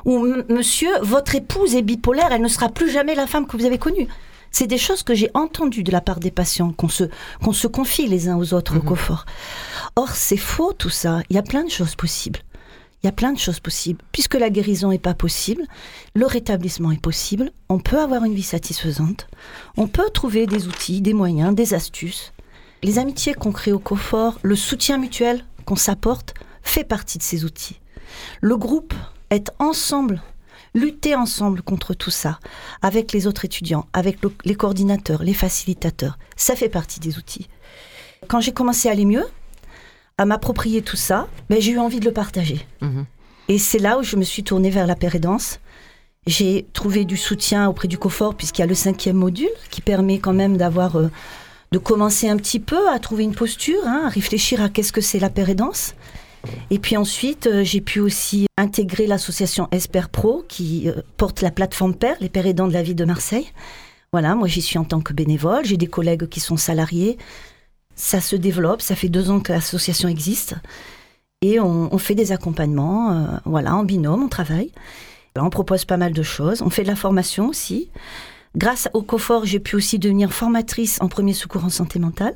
Ou monsieur, votre épouse est bipolaire, elle ne sera plus jamais la femme que vous avez connue. C'est des choses que j'ai entendues de la part des patients, qu'on se, qu'on se confie les uns aux autres au confort. Or, c'est faux tout ça. Il y a plein de choses possibles. Il y a plein de choses possibles. Puisque la guérison n'est pas possible, le rétablissement est possible, on peut avoir une vie satisfaisante, on peut trouver des outils, des moyens, des astuces. Les amitiés qu'on crée au confort, le soutien mutuel qu'on s'apporte, fait partie de ces outils. Le groupe, être ensemble, lutter ensemble contre tout ça, avec les autres étudiants, avec les coordinateurs, les facilitateurs, ça fait partie des outils. Quand j'ai commencé à aller mieux, à m'approprier tout ça, ben, j'ai eu envie de le partager. Mhm. Et c'est là où je me suis tournée vers la pérédance. J'ai trouvé du soutien auprès du COFOR, puisqu'il y a le cinquième module, qui permet quand même d'avoir, euh, de commencer un petit peu à trouver une posture, hein, à réfléchir à qu'est-ce que c'est la pérédance. Et puis ensuite, euh, j'ai pu aussi intégrer l'association Esper Pro, qui euh, porte la plateforme Père, les pères aidants de la ville de Marseille. Voilà, moi j'y suis en tant que bénévole, j'ai des collègues qui sont salariés. Ça se développe, ça fait deux ans que l'association existe. Et on, fait des accompagnements, euh, voilà, en binôme, on travaille. On propose pas mal de choses. On fait de la formation aussi. Grâce au COFOR, j'ai pu aussi devenir formatrice en premier secours en santé mentale.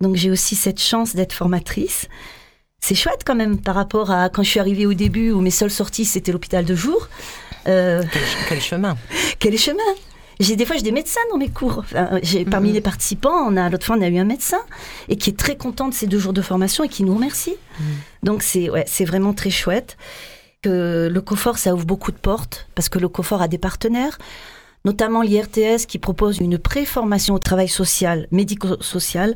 Donc j'ai aussi cette chance d'être formatrice c'est chouette quand même par rapport à quand je suis arrivée au début où mes seules sorties c'était l'hôpital de jour. Euh, quel, chemin? Quel chemin? J'ai des fois j'ai des médecins dans mes cours. j'ai, mhm. Parmi les participants, on a l'autre fois on a eu un médecin et qui est très content de ces deux jours de formation et qui nous remercie. Mhm. Donc c'est ouais, c'est vraiment très chouette que le COFOR ça ouvre beaucoup de portes parce que le COFOR a des partenaires notamment l'IRTS qui propose une préformation au travail social, médico-social,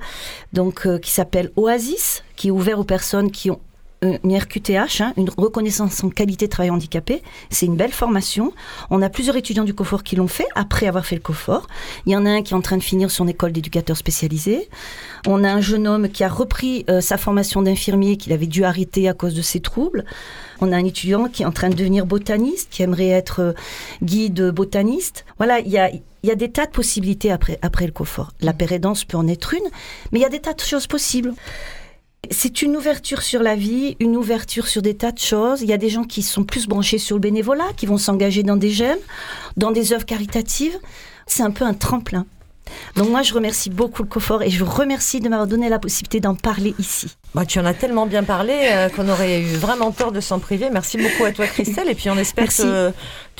donc euh, qui s'appelle Oasis, qui est ouvert aux personnes qui ont une RQTH, hein, une reconnaissance en qualité de travail handicapé. C'est une belle formation. On a plusieurs étudiants du COFOR qui l'ont fait après avoir fait le COFOR. Il y en a un qui est en train de finir son école d'éducateur spécialisé. On a un jeune homme qui a repris euh, sa formation d'infirmier qu'il avait dû arrêter à cause de ses troubles. On a un étudiant qui est en train de devenir botaniste, qui aimerait être euh, guide botaniste. Voilà, il y a, y a des tas de possibilités après, après le COFOR. La pérédance peut en être une, mais il y a des tas de choses possibles. C'est une ouverture sur la vie, une ouverture sur des tas de choses. Il y a des gens qui sont plus branchés sur le bénévolat, qui vont s'engager dans des gemmes, dans des œuvres caritatives. C'est un peu un tremplin. Donc moi, je remercie beaucoup le COFOR et je vous remercie de m'avoir donné la possibilité d'en parler ici. Bah, tu en as tellement bien parlé euh, qu'on aurait eu vraiment tort de s'en priver. Merci beaucoup à toi, Christelle. Et puis on espère te,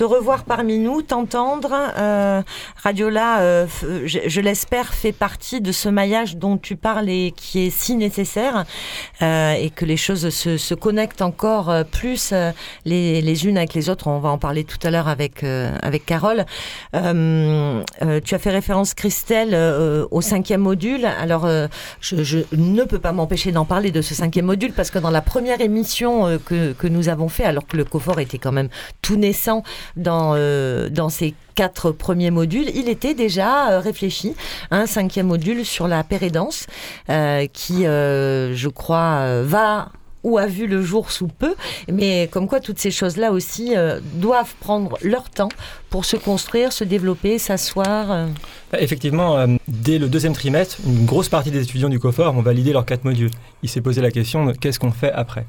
te, revoir parmi nous, t'entendre. Euh, Radiola, euh, je, l'espère, fait partie de ce maillage dont tu parles et qui est si nécessaire euh, et que les choses se, se connectent encore plus les, les, unes avec les autres. On va en parler tout à l'heure avec, avec Carole. tu as fait référence, Christelle, euh, au cinquième module. Alors, euh, je, ne peux pas m'empêcher d'en parler de ce cinquième module parce que dans la première émission euh, que, nous avons fait, alors que le COFOR était quand même tout naissant dans, dans ces quatre premiers modules, il était déjà réfléchi un cinquième module sur la pérédance qui, je crois, va ou a vu le jour sous peu, mais comme quoi toutes ces choses-là aussi euh, doivent prendre leur temps pour se construire, se développer, s'asseoir. Euh. Effectivement, euh, dès le deuxième trimestre, une grosse partie des étudiants du COFOR ont validé leurs quatre modules. Il s'est posé la question qu'est-ce qu'on fait après.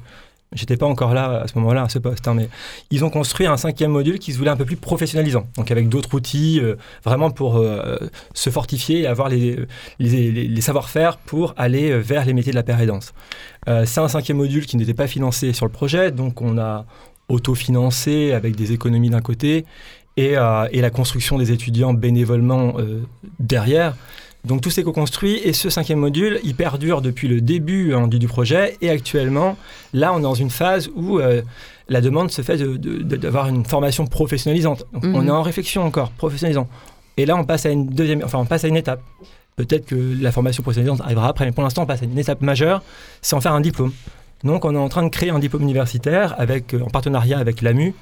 J'étais pas encore là à ce moment-là, à ce poste, hein, mais ils ont construit un cinquième module qui se voulait un peu plus professionnalisant, donc avec d'autres outils, euh, vraiment pour euh, se fortifier et avoir les, savoir-faire pour aller euh, vers les métiers de la pérédance. c'est un cinquième module qui n'était pas financé sur le projet, donc on a autofinancé avec des économies d'un côté et, la construction des étudiants bénévolement derrière. Donc tout s'est co-construit et ce cinquième module, il perdure depuis le début hein, du, projet et actuellement, là, on est dans une phase où euh, la demande se fait d'avoir une formation professionnalisante. Donc, On mhm. est en réflexion encore, professionnalisant. Et là, on passe à une deuxième, enfin, on passe à une étape. Peut-être que la formation professionnalisante arrivera après, mais pour l'instant, on passe à une étape majeure, c'est en faire un diplôme. Donc, on est en train de créer un diplôme universitaire avec, euh, en partenariat avec l'AMU,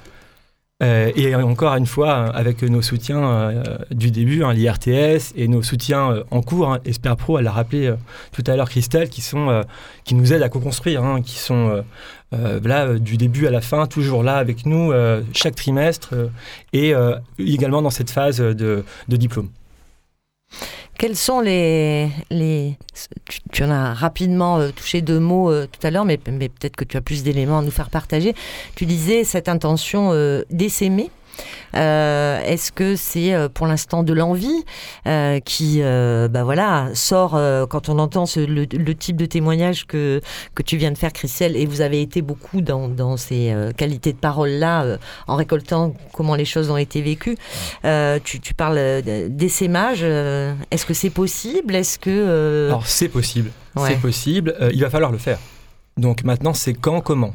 euh, et encore une fois, avec nos soutiens euh, du début, hein, l'IRTS et nos soutiens euh, en cours, hein, Esper Pro, elle l'a rappelé tout à l'heure Christelle, qui, sont, qui nous aident à co-construire, hein, qui sont là du début à la fin, toujours là avec nous chaque trimestre et également dans cette phase de, de diplôme. Quels sont les... les tu, en as rapidement euh, touché deux mots euh, tout à l'heure, mais, mais peut-être que tu as plus d'éléments à nous faire partager. Tu disais cette intention d'essaimer euh, est-ce que c'est euh, pour l'instant de l'envie euh, qui, bah voilà, sort quand on entend le, type de témoignage que, que tu viens de faire, Christelle, et vous avez été beaucoup dans, ces qualités de parole-là, en récoltant comment les choses ont été vécues. Tu, parles d'essaimage. Est-ce que c'est possible? Est-ce que... Alors c'est possible. C'est possible. il va falloir le faire. Donc maintenant, c'est quand, comment?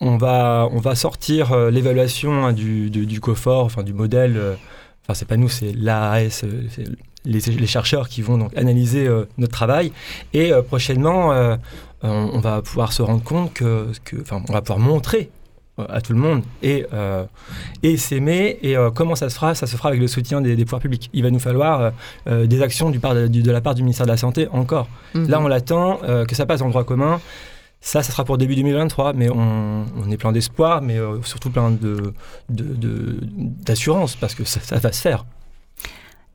On va, on va sortir euh, l'évaluation hein, du, du, COFOR, enfin du modèle, euh, enfin c'est pas nous, c'est l'AAS, euh, les, les, chercheurs qui vont donc analyser notre travail. Et prochainement, on, va pouvoir se rendre compte que, enfin, on va pouvoir montrer à tout le monde et, et s'aimer. Et comment ça se fera? Ça se fera avec le soutien des, pouvoirs publics. Il va nous falloir des actions du de la part du ministère de la Santé encore. Mhm. Là, on l'attend, que ça passe en droit commun. Ça, ça sera pour début 2023, mais on, est plein d'espoir, mais euh, surtout plein d'assurance, de, parce que ça, va se faire.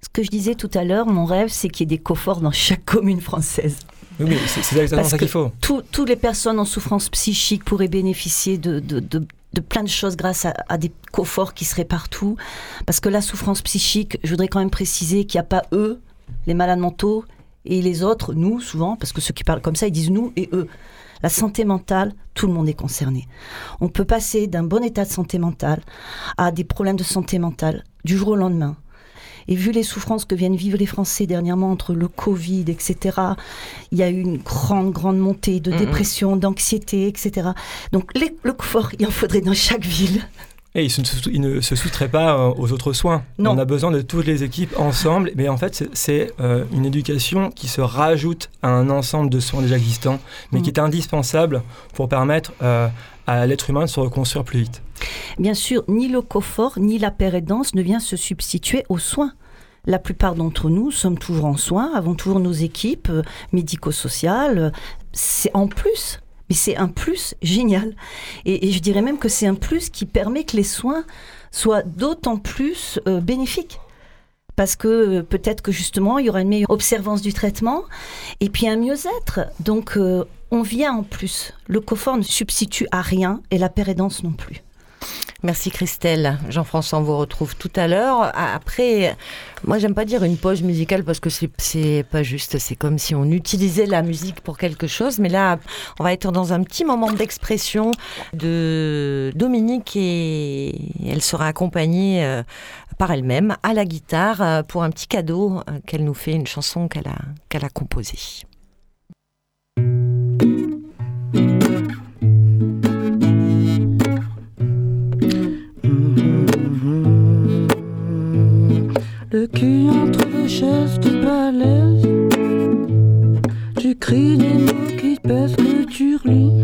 Ce que je disais tout à l'heure, mon rêve, c'est qu'il y ait des coforts dans chaque commune française. Oui, c'est exactement ça qu'il faut. Toutes les personnes en souffrance psychique pourraient bénéficier de, de plein de choses grâce à, à, des coforts qui seraient partout. Parce que la souffrance psychique, je voudrais quand même préciser qu'il n'y a pas eux, les malades mentaux, et les autres, nous, souvent, parce que ceux qui parlent comme ça, ils disent nous et eux. La santé mentale, tout le monde est concerné. On peut passer d'un bon état de santé mentale à des problèmes de santé mentale du jour au lendemain. Et vu les souffrances que viennent vivre les Français dernièrement entre le Covid, etc., il y a eu une grande, grande montée de dépression, d'anxiété, etc. Donc le confort, il en faudrait dans chaque ville. Et il, ne se soustrait pas euh, aux autres soins. On a besoin de toutes les équipes ensemble, mais en fait, c'est euh, une éducation qui se rajoute à un ensemble de soins déjà existants, mais qui mm. est indispensable pour permettre euh, à l'être humain de se reconstruire plus vite. Bien sûr, ni le confort, ni la pérédance ne vient se substituer aux soins. La plupart d'entre nous sommes toujours en soins, avons toujours nos équipes médico-sociales. C'est en plus mais c'est un plus génial. Et, je dirais même que c'est un plus qui permet que les soins soient d'autant plus euh, bénéfiques. Parce que euh, peut-être que justement, il y aura une meilleure observance du traitement et puis un mieux-être. Donc, euh, on vient en plus. Le confort ne substitue à rien et la pérédance non plus. Merci Christelle. Jean-François, on vous retrouve tout à l'heure. Après, moi j'aime pas dire une pause musicale parce que c'est pas juste. C'est comme si on utilisait la musique pour quelque chose. Mais là, on va être dans un petit moment d'expression de Dominique et elle sera accompagnée euh, par elle-même à la guitare euh, pour un petit cadeau euh, qu'elle nous fait, une chanson qu'elle a, qu'elle a composée. Le cul entre les chaises du balèze. Tu cries des mots qui pèsent que tu relis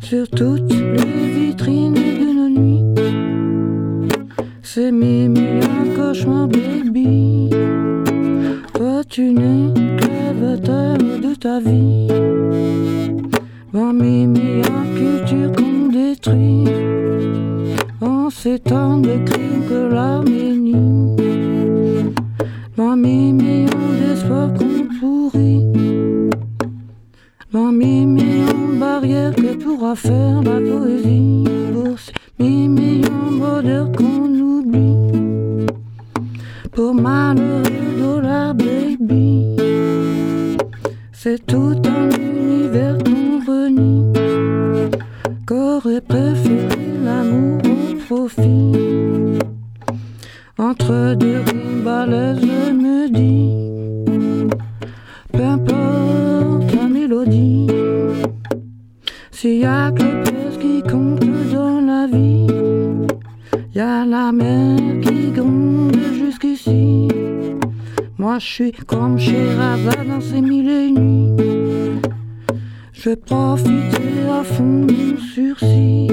sur toutes les vitrines de nos nuits. C'est Mimi un cauchemar, baby. Toi, tu n'es que de ta vie. Va Mimi, un culture qu'on détruit. En ces temps de crimes que l'Arménie Mamie, millions d'espoir qu'on pourrit. Millions de barrières que pourra faire la poésie. Pour ces millions d'odeurs qu'on oublie. Pour malheureux dollars, baby. C'est tout un univers qu'on renie. Qu'aurait préféré l'amour au profit? Entre deux je me dis, peu importe la mélodie, s'il y a que le qui compte dans la vie, y a la mer qui gronde jusqu'ici. Moi je suis comme chez Rabat dans ces mille et nuits. Je profite à fond mon sursis.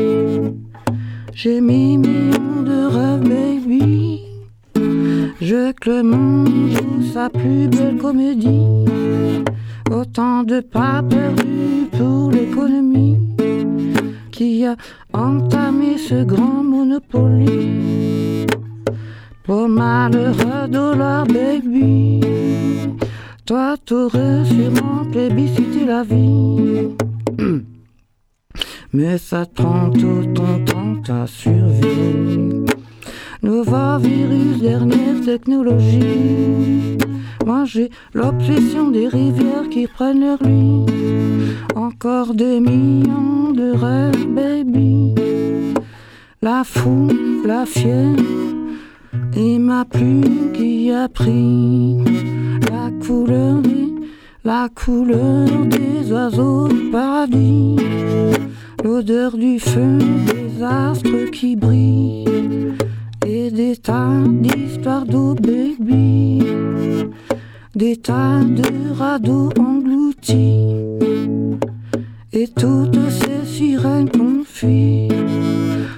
J'ai mis millions de rêves, baby. Je joue sa plus belle comédie. Autant de pas perdus pour l'économie qui a entamé ce grand monopoly. Pour malheureux dollar, baby. Toi, t'aurais sûrement plébiscité la vie. [clears throat] Mais ça prend tout ton temps, ta survie. Nouveau virus, dernière technologie. Moi j'ai l'obsession des rivières qui prennent leur lit. Encore des millions de rêves, baby. La foule, la fièvre, et ma plume qui a pris la couleur la couleur des oiseaux du paradis. L'odeur du feu, des astres qui brillent et des tas d'histoires d'eau, baby. Des tas de radeaux engloutis et toutes ces sirènes confites.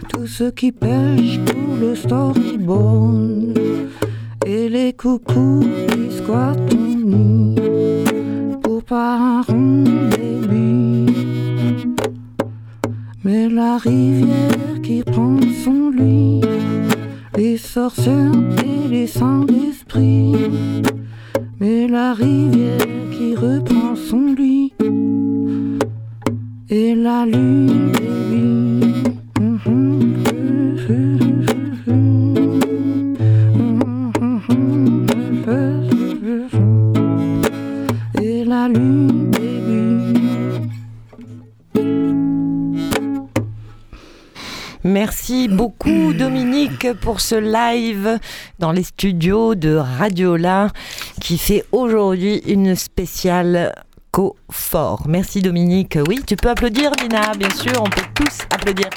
Tous ceux qui pêchent pour le storyboard et les coucous qui squattent pour parents, baby. Mais la rivière qui prend son lit, les sorcières et les sans d'esprit. Mais la rivière qui reprend son lit, et la lune. Et la lune, Merci beaucoup Dominique pour ce live dans les studios de Radiola qui fait aujourd'hui une spéciale co-fort. Merci Dominique. Oui, tu peux applaudir Nina, bien sûr, on peut tous applaudir.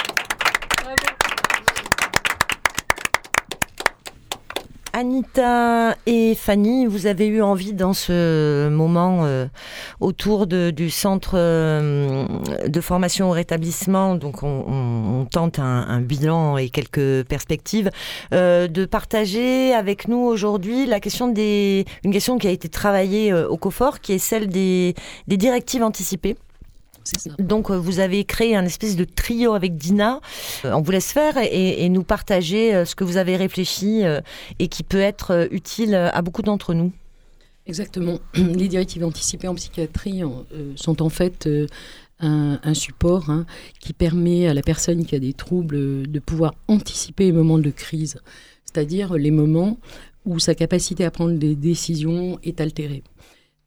Anita et Fanny, vous avez eu envie dans ce moment euh, autour du centre euh, de formation au rétablissement, donc on, tente un, bilan et quelques perspectives, euh, de partager avec nous aujourd'hui la question des, une question qui a été travaillée au COFOR, qui est celle des directives anticipées. Donc euh, vous avez créé un espèce de trio avec Dina. Euh, on vous laisse faire et, et nous partager euh, ce que vous avez réfléchi et qui peut être utile à beaucoup d'entre nous. Exactement. [clears throat] Les directives anticipées en psychiatrie euh, sont en fait euh, un, un support hein, qui permet à la personne qui a des troubles de pouvoir anticiper les moments de crise, c'est-à-dire les moments où sa capacité à prendre des décisions est altérée.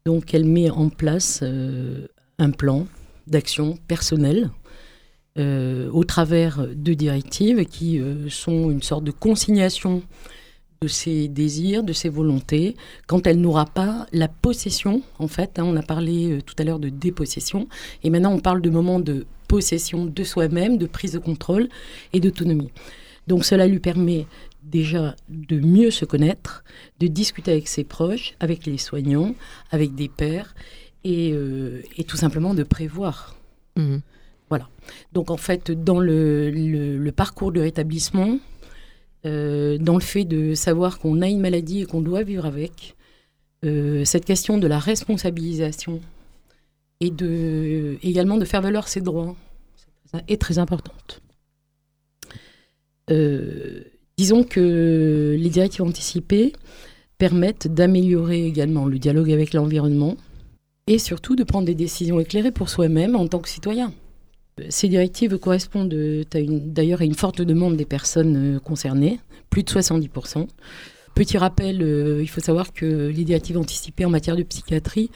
Donc elle met en place euh, un plan d'action personnelle euh, au travers de directives qui euh, sont une sorte de consignation de ses désirs, de ses volontés, quand elle n'aura pas la possession, en fait, hein, on a parlé euh, tout à l'heure de dépossession, et maintenant on parle de moments de possession de soi-même, de prise de contrôle et d'autonomie. Donc cela lui permet déjà de mieux se connaître, de discuter avec ses proches, avec les soignants, avec des pairs, et, euh, et tout simplement de prévoir. Voilà. Donc en fait, dans le, le- le parcours de rétablissement, euh, dans le fait de savoir qu'on a une maladie et qu'on doit vivre avec, euh, cette question de la responsabilisation et de, également de faire valoir ses droits est très importante. Euh, disons que les directives anticipées permettent d'améliorer également le dialogue avec l'environnement et surtout de prendre des décisions éclairées pour soi-même en tant que citoyen. Ces directives correspondent euh, d'ailleurs à une forte demande des personnes euh, concernées, plus de 70%. Petit rappel, euh, il faut savoir que les directives anticipées en matière de psychiatrie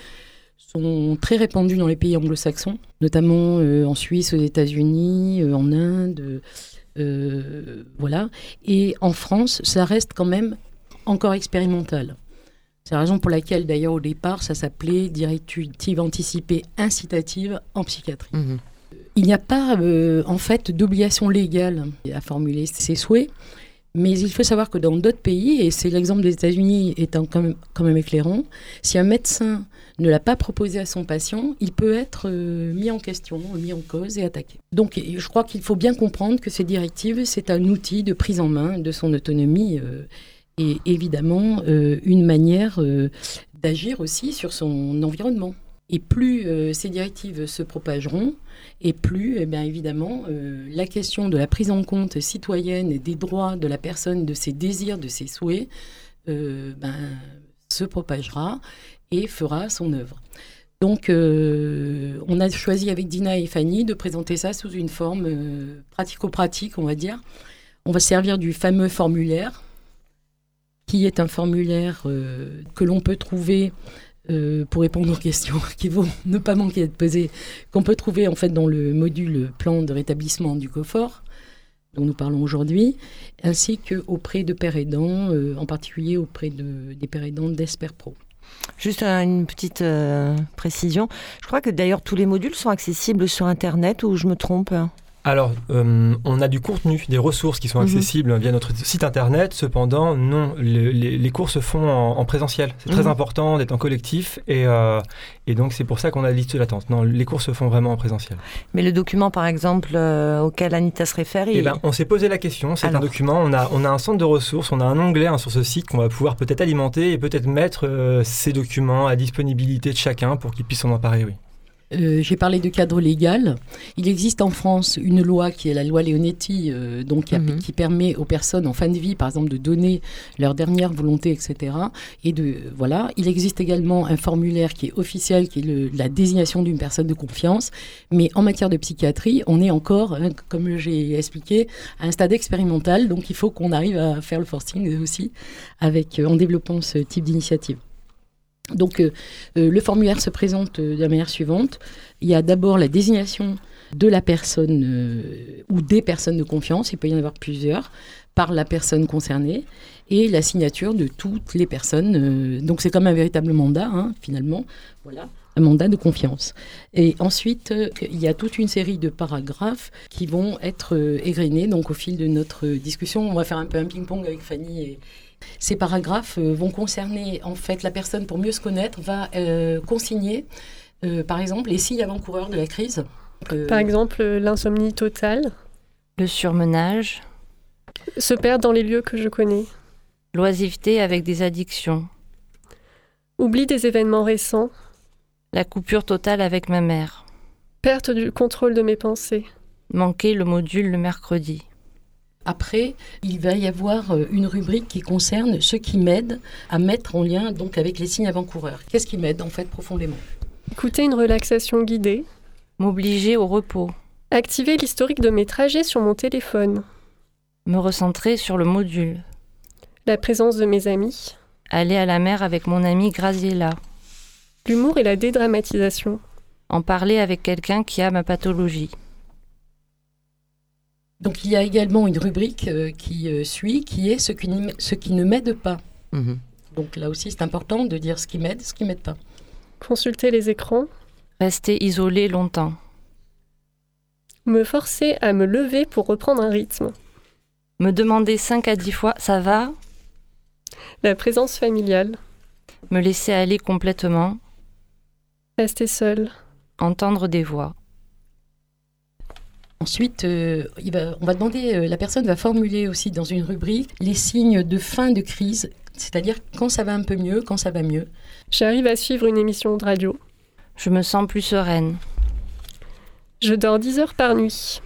sont très répandues dans les pays anglo-saxons, notamment en Suisse, aux États-Unis, en Inde, voilà. Et en France, ça reste quand même encore expérimental. C'est la raison pour laquelle, d'ailleurs, au départ, ça s'appelait directive anticipée incitative en psychiatrie. Il n'y a pas, euh, en fait, d'obligation légale à formuler ses souhaits, mais il faut savoir que dans d'autres pays, et c'est l'exemple des États-Unis étant quand même, quand même éclairant, si un médecin ne l'a pas proposé à son patient, il peut être euh, mis en question, mis en cause et attaqué. Donc je crois qu'il faut bien comprendre que ces directives, c'est un outil de prise en main de son autonomie euh, et évidemment euh, une manière euh, d'agir aussi sur son environnement. Et plus euh, ces directives se propageront, et plus, eh bien, évidemment, la question de la prise en compte citoyenne des droits de la personne, de ses désirs, de ses souhaits, ben, se propagera et fera son œuvre. Donc, on a choisi avec Dina et Fanny de présenter ça sous une forme pratico-pratique, on va dire. On va servir du fameux formulaire, qui est un formulaire euh, que l'on peut trouver euh, pour répondre aux questions [laughs] qui vont ne pas manquer d'être posées, qu'on peut trouver en fait dans le module plan de rétablissement du COFOR, dont nous parlons aujourd'hui, ainsi qu'auprès de pères aidants, euh, en particulier auprès de, des pères aidants d'Esper Pro. Juste une petite précision. Je crois que d'ailleurs tous les modules sont accessibles sur Internet ou je me trompe Alors, euh, on a du contenu, des ressources qui sont Mhm. accessibles via notre site internet. Cependant, non, le- les, les cours se font en, en présentiel. C'est très Mhm. important d'être en collectif et, euh, et donc c'est pour ça qu'on a la liste d'attente. Non, les cours se font vraiment en présentiel. Mais le document, par exemple, euh, auquel Anita se réfère, Eh il- ben, on s'est posé la question. C'est un document. On a, on a un centre de ressources. On a un onglet hein, sur ce site qu'on va pouvoir peut-être alimenter et peut-être mettre ces documents à disponibilité de chacun pour qu'ils puissent s'en emparer. Oui. Euh, J'ai parlé de cadre légal. Il existe en France une loi qui est la loi Leonetti, euh, donc qui, a- Mhm. qui permet aux personnes en fin de vie, par exemple, de donner leur dernière volonté, etc. Et de voilà. Il existe également un formulaire qui est officiel, qui est le- la désignation d'une personne de confiance. Mais en matière de psychiatrie, on est encore, hein, comme j'ai expliqué, à un stade expérimental. Donc il faut qu'on arrive à faire le forcing aussi, avec euh, en développant ce type d'initiative. Donc, euh, euh, le formulaire se présente euh, de la manière suivante. Il y a d'abord la désignation de la personne ou des personnes de confiance, il peut y en avoir plusieurs, par la personne concernée, et la signature de toutes les personnes. donc, c'est comme un véritable mandat, hein, finalement. Voilà. Un mandat de confiance. Et ensuite, il y a toute une série de paragraphes qui vont être égrenés. Donc, au fil de notre discussion, on va faire un peu un ping-pong avec Fanny et, ces paragraphes euh, vont concerner, en fait, la personne, pour mieux se connaître, va euh, consigner, euh, par exemple, les signes avant-coureurs de la crise. Euh, Par exemple, l'insomnie totale, Le surmenage, se perdre dans les lieux que je connais, l'oisiveté avec des addictions, oubli des événements récents, la coupure totale avec ma mère, perte du contrôle de mes pensées. manquer le module le mercredi. Après, il va y avoir euh, une rubrique qui concerne ce qui m'aide à mettre en lien donc avec les signes avant-coureurs. Qu'est-ce qui m'aide en fait profondément? Écouter une relaxation guidée, M'obliger au repos, activer l'historique de mes trajets sur mon téléphone, me recentrer sur le module, la présence de mes amis, aller à la mer avec mon amie Graziella, l'humour et la dédramatisation, en parler avec quelqu'un qui a ma pathologie. Donc il y a également une rubrique euh, qui euh, suit, qui est ce qui, ne- ce qui ne m'aide pas. Mhm. Donc là aussi, c'est important de dire ce qui m'aide, ce qui m'aide pas. consulter les écrans, Rester isolé longtemps, me forcer à me lever pour reprendre un rythme, me demander 5 à 10 fois ça va, la présence familiale, me laisser aller complètement, rester seul, entendre des voix. Ensuite, euh, il va- on va demander, euh, la personne va formuler aussi dans une rubrique les signes de fin de crise, c'est-à-dire quand ça va un peu mieux, quand ça va mieux. j'arrive à suivre une émission de radio, Je me sens plus sereine. je dors 10 heures par nuit,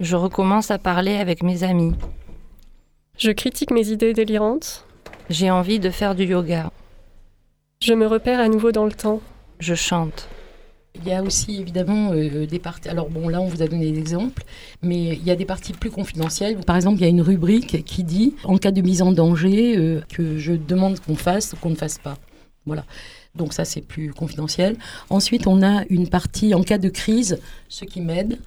Je recommence à parler avec mes amis. je critique mes idées délirantes, J'ai envie de faire du yoga. je me repère à nouveau dans le temps, Je chante. Il y a aussi évidemment euh, des parties. Alors bon, là on vous a donné des exemples, mais il y a des parties plus confidentielles. Par exemple, il y a une rubrique qui dit en cas de mise en danger euh, que je demande qu'on fasse ou qu'on ne fasse pas. Voilà. Donc ça c'est plus confidentiel. Ensuite, on a une partie en cas de crise, ce qui m'aide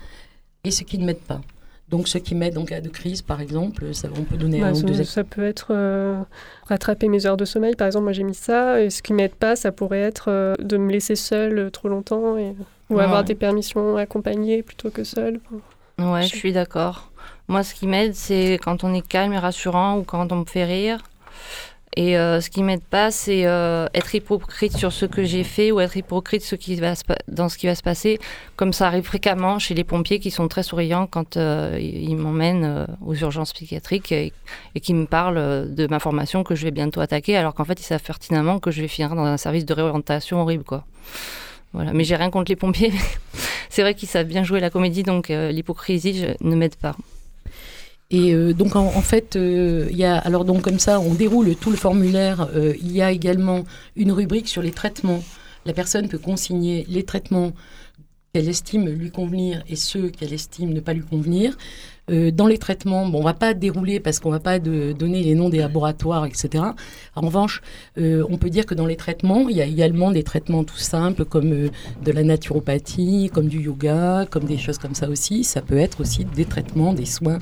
et ce qui ne m'aide pas. Donc ce qui m'aide en cas de crise, par exemple, ça, on peut donner Bah, un ou ça, deux ça peut être euh, rattraper mes heures de sommeil, par exemple, moi j'ai mis ça, et ce qui m'aide pas, ça pourrait être euh, de me laisser seule euh, trop longtemps, et, ou Ouais. avoir des permissions accompagnées plutôt que seule. Ouais, je suis d'accord. Moi, ce qui m'aide, c'est quand on est calme et rassurant ou quand on me fait rire. Et euh, ce qui m'aide pas, c'est euh, être hypocrite sur ce que j'ai fait ou être hypocrite dans ce qui va se passer, comme ça arrive fréquemment chez les pompiers qui sont très souriants quand euh, ils m'emmènent aux urgences psychiatriques et, et qui me parlent de ma formation que je vais bientôt attaquer, alors qu'en fait ils savent pertinemment que je vais finir dans un service de réorientation horrible, quoi. Voilà. Mais j'ai rien contre les pompiers. [laughs] c'est vrai qu'ils savent bien jouer la comédie, donc l'hypocrisie ne m'aide pas. Et euh, donc en, en fait, euh, il y a alors donc comme ça, on déroule tout le formulaire. euh, il y a également une rubrique sur les traitements. La personne peut consigner les traitements qu'elle estime lui convenir et ceux qu'elle estime ne pas lui convenir. Dans les traitements, bon, on va pas dérouler parce qu'on va pas de- donner les noms des laboratoires, etc. En revanche, on peut dire que dans les traitements, il y a également des traitements tout simples comme de la naturopathie, comme du yoga, comme des choses comme ça aussi. Ça peut être aussi des traitements, des soins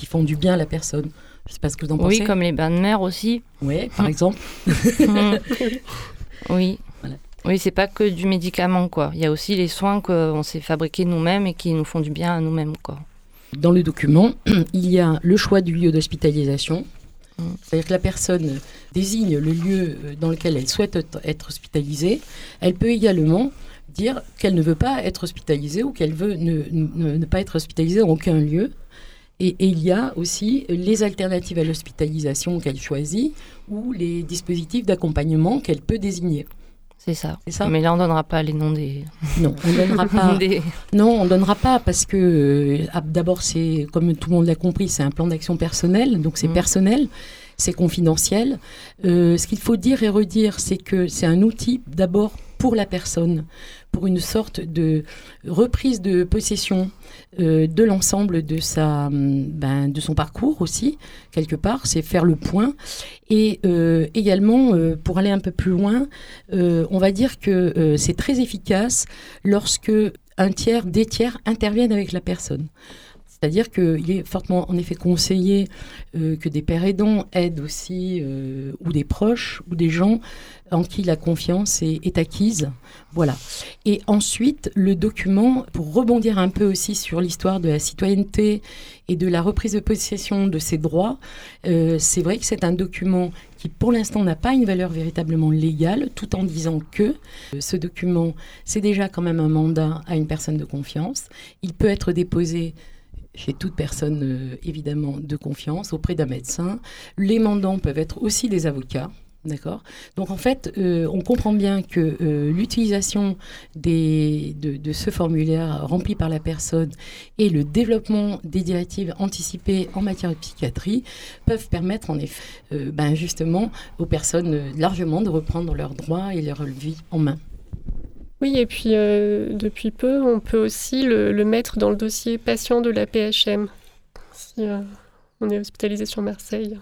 qui font du bien à la personne. Je sais pas ce que vous en pensez. Oui, comme les bains de mer aussi. Oui, par exemple. Mhm. [laughs] oui. Oui, c'est pas que du médicament, quoi. Il y a aussi les soins qu'on s'est fabriqués nous-mêmes et qui nous font du bien à nous-mêmes, quoi. Dans le document, [clears throat] il y a le choix du lieu d'hospitalisation. C'est-à-dire que la personne désigne le lieu euh, dans lequel elle souhaite être- hospitalisée. Elle peut également dire qu'elle ne veut pas être hospitalisée ou qu'elle veut ne, ne- ne pas être hospitalisée dans aucun lieu. Et, et il y a aussi les alternatives à l'hospitalisation qu'elle choisit ou les dispositifs d'accompagnement qu'elle peut désigner. C'est ça. Ça. Mais là, on donnera pas les noms des. Non, on donnera [laughs] pas. Des- Non, on donnera pas parce que euh, ah, d'abord c'est comme tout le monde l'a compris, c'est un plan d'action personnel, donc c'est Mm. personnel, c'est confidentiel. Euh, ce qu'il faut dire et redire, c'est que c'est un outil d'abord pour la personne, pour une sorte de reprise de possession euh, de l'ensemble de sa, hum, ben, de son parcours aussi quelque part, c'est faire le point et euh, également euh, pour aller un peu plus loin, on va dire que c'est très efficace lorsque un tiers, des tiers interviennent avec la personne. C'est-à-dire qu'il est fortement, en effet, conseillé que des pères aidants aident aussi, ou des proches, ou des gens en qui la confiance est, acquise. Voilà. Et ensuite, le document, pour rebondir un peu aussi sur l'histoire de la citoyenneté et de la reprise de possession de ses droits, euh, c'est vrai que c'est un document qui, pour l'instant, n'a pas une valeur véritablement légale, tout en disant que euh, ce document, c'est déjà quand même un mandat à une personne de confiance. Il peut être déposé chez toute personne euh, évidemment de confiance, auprès d'un médecin. Les mandants peuvent être aussi des avocats. D'accord Donc en fait, euh, on comprend bien que euh, l'utilisation des- de, de ce formulaire rempli par la personne et le développement des directives anticipées en matière de psychiatrie peuvent permettre en effet euh, ben, justement aux personnes largement de reprendre leurs droits et leur vie en main. Oui, et puis depuis peu, on peut aussi le, le mettre dans le dossier patient de la PHM, si on est hospitalisé sur Marseille.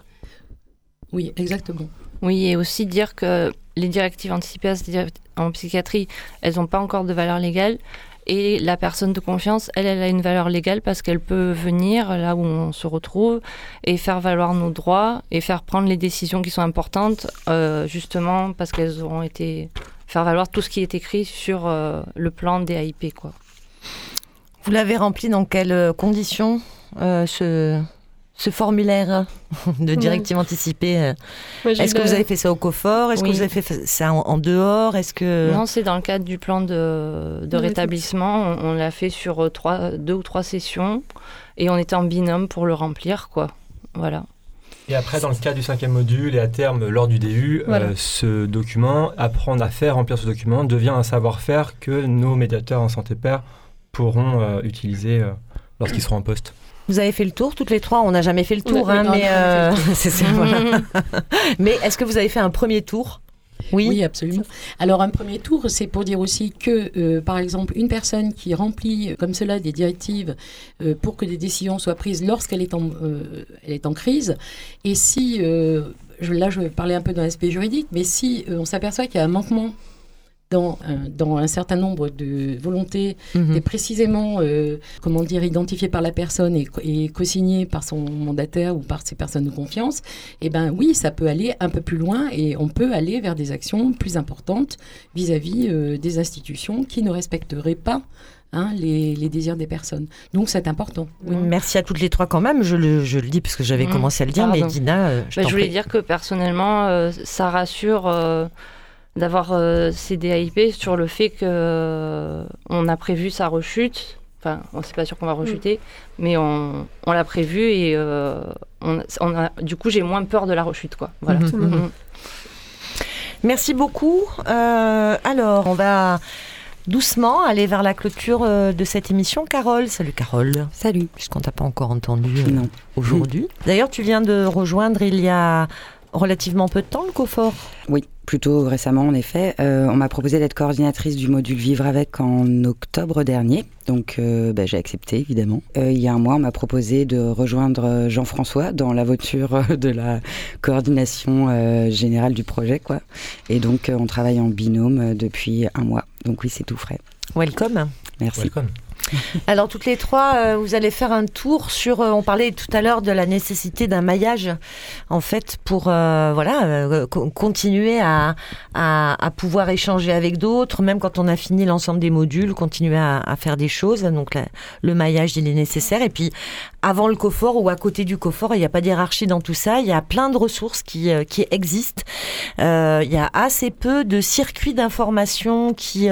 Oui, exactement. Oui, et aussi dire que les directives anticipées en psychiatrie, elles n'ont pas encore de valeur légale. Et la personne de confiance, elle, elle a une valeur légale parce qu'elle peut venir là où on se retrouve et faire valoir nos droits et faire prendre les décisions qui sont importantes, euh, justement parce qu'elles auront été faire valoir tout ce qui est écrit sur euh, le plan des AIP. Vous l'avez rempli dans quelles euh, conditions ce, ce formulaire [laughs] de directive anticipée euh Est-ce que vous avez fait ça au COFOR? Est-ce Oui. que vous avez fait ça en, en dehors? Est-ce que Non, c'est dans le cadre du plan de, rétablissement. On, on l'a fait sur euh, trois, deux ou trois sessions et on était en binôme pour le remplir, quoi. Voilà. Et après, dans le cas du cinquième module et à terme lors du DU, Voilà. euh, ce document, apprendre à faire remplir ce document, devient un savoir-faire que nos médiateurs en santé père pourront euh, utiliser euh, lorsqu'ils seront en poste. Vous avez fait le tour toutes les trois On n'a jamais fait le tour, oui, hein, mais on a euh, fait [laughs] c'est ça, voilà. [laughs] mais est-ce que vous avez fait un premier tour? Oui, absolument. Alors un premier tour, c'est pour dire aussi que, euh, par exemple, une personne qui remplit euh, comme cela des directives euh, pour que des décisions soient prises lorsqu'elle est, en, euh, elle est en crise, et si, je- là je vais parler un peu d'un aspect juridique, mais si on s'aperçoit qu'il y a un manquement dans un, dans un certain nombre de volontés et précisément, euh, comment dire, identifié par la personne et, co- et co-signé par son mandataire ou par ses personnes de confiance, eh ben oui, ça peut aller un peu plus loin et on peut aller vers des actions plus importantes vis-à-vis euh, des institutions qui ne respecteraient pas hein, les, les désirs des personnes. Donc c'est important. Oui, Merci à toutes les trois quand même. Je le, je le dis parce que j'avais Mhm. commencé à le dire, mais. Dina, euh, je Bah, je voulais prie. dire que personnellement, euh, ça rassure euh, d'avoir euh, ces DAIP sur le fait que euh, on a prévu sa rechute. Enfin, on sait pas sûr qu'on va rechuter, mais on, on l'a prévu et euh, on, on a, du coup, j'ai moins peur de la rechute, quoi. Voilà. Mhm, mhm. Mhm. Merci beaucoup. Euh, alors, on va doucement aller vers la clôture euh, de cette émission. Carole, salut Carole. Salut. Puisqu'on t'a pas encore entendu euh, aujourd'hui. D'ailleurs, tu viens de rejoindre il y a relativement peu de temps le COFOR. Oui, plutôt récemment en effet. Euh, on m'a proposé d'être coordinatrice du module Vivre avec en octobre dernier. Donc euh, bah, j'ai accepté évidemment. Euh, il y a un mois, on m'a proposé de rejoindre Jean-François dans la voiture [laughs] de la coordination générale du projet. quoi. Et donc on travaille en binôme depuis un mois. Donc oui, c'est tout frais. Welcome. Merci. Welcome. [laughs] Alors toutes les trois, euh, vous allez faire un tour sur. euh, on parlait tout à l'heure de la nécessité d'un maillage, en fait, pour euh, voilà co- continuer à, pouvoir échanger avec d'autres, même quand on a fini l'ensemble des modules, continuer à, faire des choses. Donc le maillage, il est nécessaire. Et puis avant le COFOR ou à côté du COFOR, il n'y a pas d'hierarchie dans tout ça. Il y a plein de ressources qui, qui existent. Il y a assez peu de circuits d'information qui,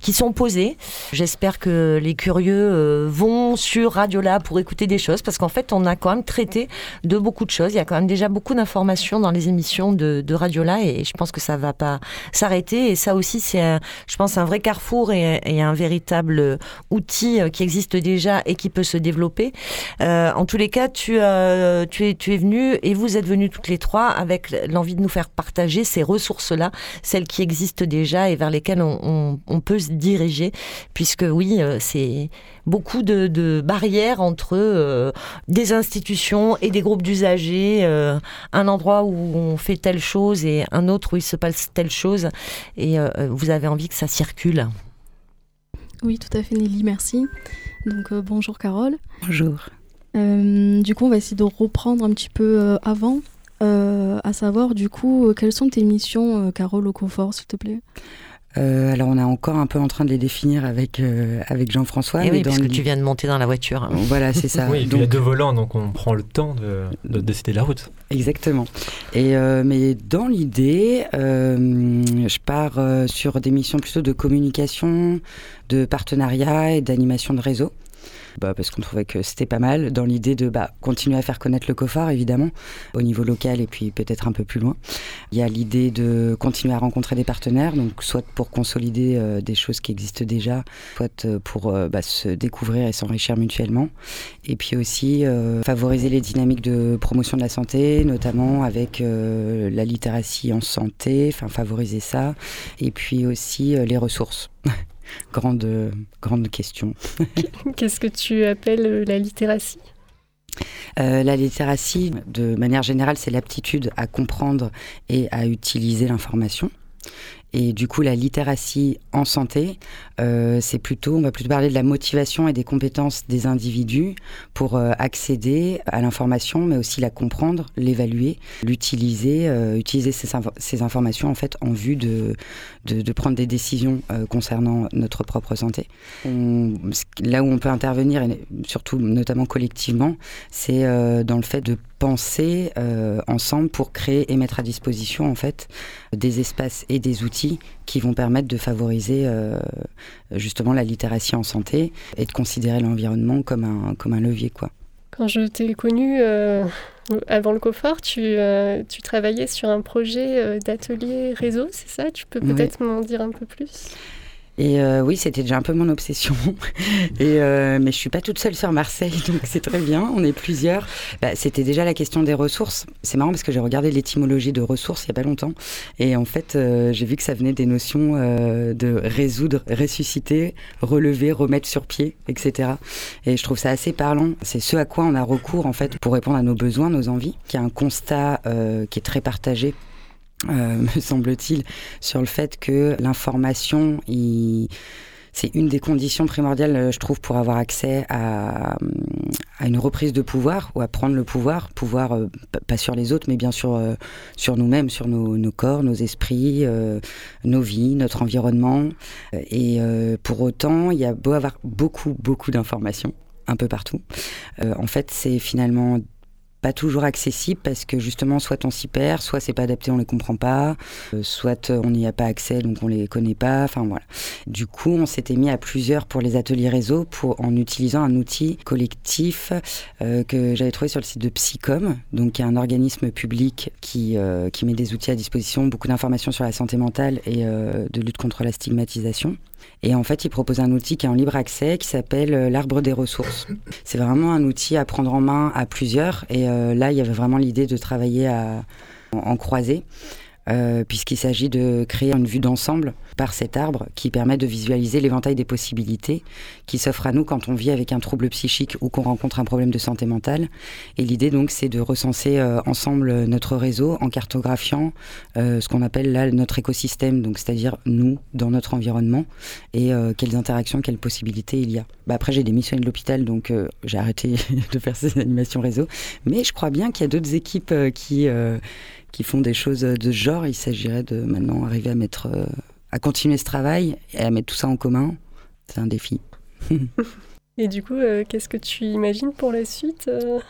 qui sont posés. J'espère que les curieux euh, vont sur Radiola pour écouter des choses parce qu'en fait, on a quand même traité de beaucoup de choses. Il y a quand même déjà beaucoup d'informations dans les émissions de, de Radiola et je pense que ça va pas s'arrêter. Et ça aussi, c'est, je pense, un vrai carrefour et, un véritable outil euh, qui existe déjà et qui peut se développer. Euh, en tous les cas, tu, euh, es, venu et vous êtes venus toutes les trois avec l'envie de nous faire partager ces ressources-là, celles qui existent déjà et vers lesquelles on, on- peut se diriger, puisque oui, euh, c'est beaucoup de, de barrières entre euh, des institutions et des groupes d'usagers, euh, un endroit où on fait telle chose et un autre où il se passe telle chose, et euh, vous avez envie que ça circule. Oui, tout à fait, Nelly, merci. Donc, euh, bonjour Carole. Bonjour. Euh, du coup, on va essayer de reprendre un petit peu euh, avant, euh, à savoir, du coup, quelles sont tes missions, euh, Carole, au confort, s'il te plaît? Euh, alors on est encore un peu en train de les définir avec, euh, avec Jean-François. et mais oui, puisque le- tu viens de monter dans la voiture. Voilà, c'est ça. [laughs] Oui, puis il y a Donc- deux volants, donc on prend le temps de, de décider de la route. Exactement. Et euh, mais dans l'idée, euh, je pars euh, sur des missions plutôt de communication, de partenariat et d'animation de réseau. Bah, parce qu'on trouvait que c'était pas mal dans l'idée de bah, continuer à faire connaître le COFAR évidemment au niveau local et puis peut-être un peu plus loin. Il y a l'idée de continuer à rencontrer des partenaires, donc soit pour consolider euh, des choses qui existent déjà, soit euh, pour euh, bah, se découvrir et s'enrichir mutuellement. Et puis aussi euh, favoriser les dynamiques de promotion de la santé, notamment avec la littératie en santé, enfin favoriser ça. Et puis aussi les ressources. [laughs] grande, grande question. [laughs] Qu'est-ce que tu appelles euh, la littératie? Euh, la littératie, de manière générale, c'est l'aptitude à comprendre et à utiliser l'information. Et du coup, la littératie en santé, euh, c'est plutôt, on va plutôt parler de la motivation et des compétences des individus pour euh, accéder à l'information, mais aussi la comprendre, l'évaluer, l'utiliser, euh, utiliser ces, inf- ces informations en fait en vue de, de, prendre des décisions concernant notre propre santé. Là où on peut intervenir, et surtout notamment collectivement, c'est dans le fait de penser euh, ensemble pour créer et mettre à disposition en fait des espaces et des outils qui vont permettre de favoriser euh, justement la littératie en santé et de considérer l'environnement comme un, comme un levier quoi. Quand je t'ai connu euh, avant le COFOR, tu, tu travaillais sur un projet d'atelier réseau, c'est ça? Tu peux Oui. peut-être m'en dire un peu plus? Et euh, oui, c'était déjà un peu mon obsession. [laughs] Euh, mais je suis pas toute seule sur Marseille, [laughs] donc c'est très bien. On est plusieurs. Bah, c'était déjà la question des ressources. C'est marrant parce que j'ai regardé l'étymologie de ressources il y a pas longtemps, et en fait, euh, j'ai vu que ça venait des notions de résoudre, ressusciter, relever, remettre sur pied, etc. Et je trouve ça assez parlant. C'est ce à quoi on a recours en fait pour répondre à nos besoins, nos envies. Qui est un constat qui est très partagé euh, me semble-t-il, sur le fait que l'information, c'est une des conditions primordiales, euh, je trouve, pour avoir accès à, une reprise de pouvoir ou à prendre le pouvoir, pouvoir euh, pas sur les autres, mais bien sûr sur nous-mêmes, sur nos, corps, nos esprits, nos vies, notre environnement. Et pour autant, il y a beau avoir beaucoup, beaucoup d'informations un peu partout. En fait, c'est finalement pas toujours accessibles parce que justement, soit on s'y perd, soit c'est pas adapté, on les comprend pas, euh, soit on n'y a pas accès donc on les connaît pas. Enfin voilà. Du coup, on s'était mis à plusieurs pour les ateliers réseau pour en utilisant un outil collectif euh, que j'avais trouvé sur le site de Psycom, donc qui est un organisme public qui euh, qui met des outils à disposition, beaucoup d'informations sur la santé mentale et euh, de lutte contre la stigmatisation. Et en fait, il propose un outil qui est en libre accès, qui s'appelle euh, l'arbre des ressources. C'est vraiment un outil à prendre en main à plusieurs. Et euh, là, il y avait vraiment l'idée de travailler en, en croisée. Euh, puisqu'il s'agit de créer une vue d'ensemble par cet arbre qui permet de visualiser l'éventail des possibilités qui s'offrent à nous quand on vit avec un trouble psychique ou qu'on rencontre un problème de santé mentale. Et l'idée donc c'est de recenser euh, ensemble notre réseau en cartographiant euh, ce qu'on appelle là notre écosystème, donc c'est-à-dire nous dans notre environnement et quelles interactions, quelles possibilités il y a. Bah, après j'ai démissionné de l'hôpital donc j'ai arrêté [laughs] de faire ces animations réseau, mais je crois bien qu'il y a d'autres équipes qui qui font des choses de ce genre. Il s'agirait de maintenant arriver à mettre, euh, à continuer ce travail et à mettre tout ça en commun. C'est un défi. [laughs] Et du coup, euh, qu'est-ce que tu imagines pour la suite euh?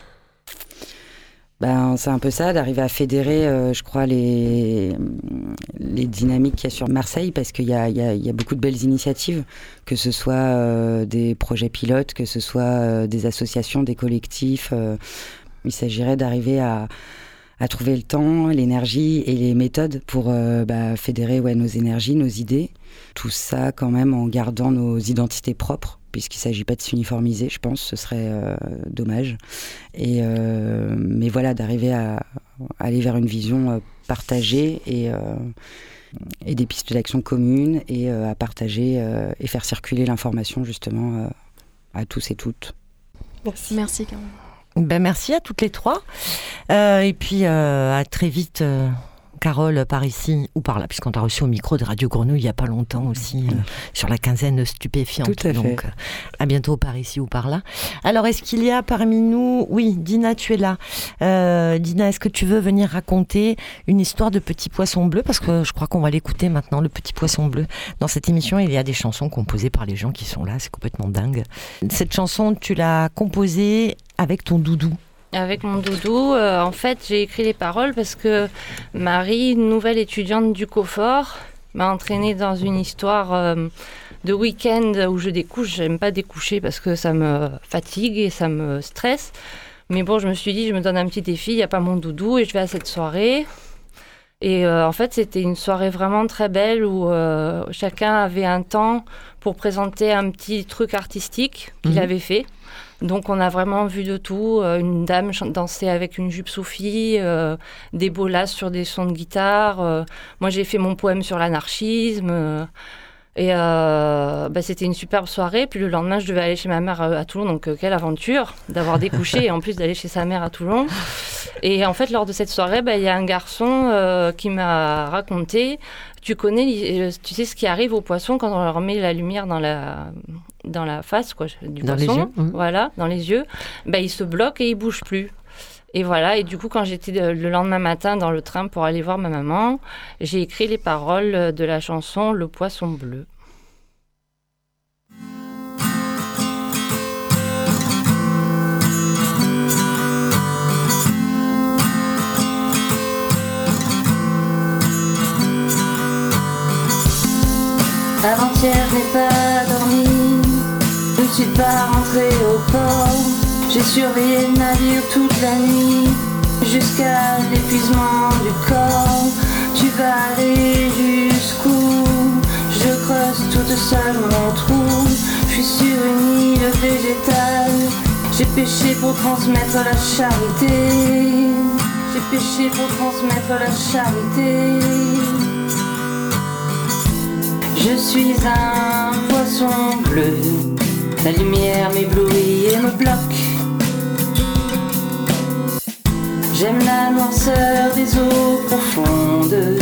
Ben, c'est un peu ça, d'arriver à fédérer, euh, je crois, les, les dynamiques qu'il y a sur Marseille, parce qu'il y y y a beaucoup de belles initiatives, que ce soit euh, des projets pilotes, que ce soit euh, des associations, des collectifs. il s'agirait d'arriver à, à trouver le temps, l'énergie et les méthodes pour euh, bah, fédérer ouais, nos énergies, nos idées. Tout ça quand même en gardant nos identités propres, puisqu'il ne s'agit pas de s'uniformiser, je pense, ce serait euh, dommage. Et, euh, mais voilà, d'arriver à, à aller vers une vision partagée et, euh, et des pistes d'action communes et euh, à partager euh, et faire circuler l'information justement euh, à tous et toutes. Merci. Merci, Caroline. Ben, merci à toutes les trois. Euh, et puis euh, à très vite, euh, Carole, par ici ou par là, puisqu'on t'a reçu au micro de Radio Grenouille il n'y a pas longtemps aussi, euh, sur la quinzaine stupéfiante. Tout à. Donc, euh, à bientôt par ici ou par là. Alors, est-ce qu'il y a parmi nous. Oui, Dina, tu es là. Euh, Dina, est-ce que tu veux venir raconter une histoire de petit poisson bleu? Parce que je crois qu'on va l'écouter maintenant, le petit poisson bleu. Dans cette émission, il y a des chansons composées par les gens qui sont là, c'est complètement dingue. Cette chanson, tu l'as composée avec ton doudou? Avec mon doudou, euh, en fait, j'ai écrit les paroles parce que Marie, nouvelle étudiante du COFOR, m'a entraînée dans une histoire euh, de week-end où je découche. J'aime pas découcher parce que ça me fatigue et ça me stresse. Mais bon, je me suis dit, je me donne un petit défi, il n'y a pas mon doudou et je vais à cette soirée. Et euh, en fait, c'était une soirée vraiment très belle où euh, chacun avait un temps pour présenter un petit truc artistique qu'il Mhm. avait fait. Donc on a vraiment vu de tout. Euh, une dame danser avec une jupe Sophie, euh, des bolas sur des sons de guitare. euh, moi j'ai fait mon poème sur l'anarchisme. et bah, c'était une superbe soirée. Puis le lendemain, je devais aller chez ma mère à Toulon. Donc, quelle aventure d'avoir découché et en plus d'aller chez sa mère à Toulon. Et en fait, lors de cette soirée, bah, il y a un garçon qui m'a raconté Tu connais, tu sais ce qui arrive aux poissons quand on leur met la lumière dans la, dans la face quoi, du Dans les poisson. yeux, mhm. Voilà, dans les yeux. Bah, ils se bloquent et ils bougent plus. Et voilà, et du coup, quand j'étais de- le lendemain matin dans le train pour aller voir ma maman, j'ai écrit les paroles de la chanson Le poisson bleu. Avant-hier, n'ai pas suis pas rentrée au port. J'ai surveillé le navire toute la nuit, jusqu'à l'épuisement du corps. Tu vas aller jusqu'où? Je creuse toute seule mon trou. Je suis sur une île végétale. J'ai péché pour transmettre la charité. J'ai péché pour transmettre la charité. Je suis un poisson bleu. La lumière m'éblouit et me bloque. J'aime la noirceur des eaux profondes.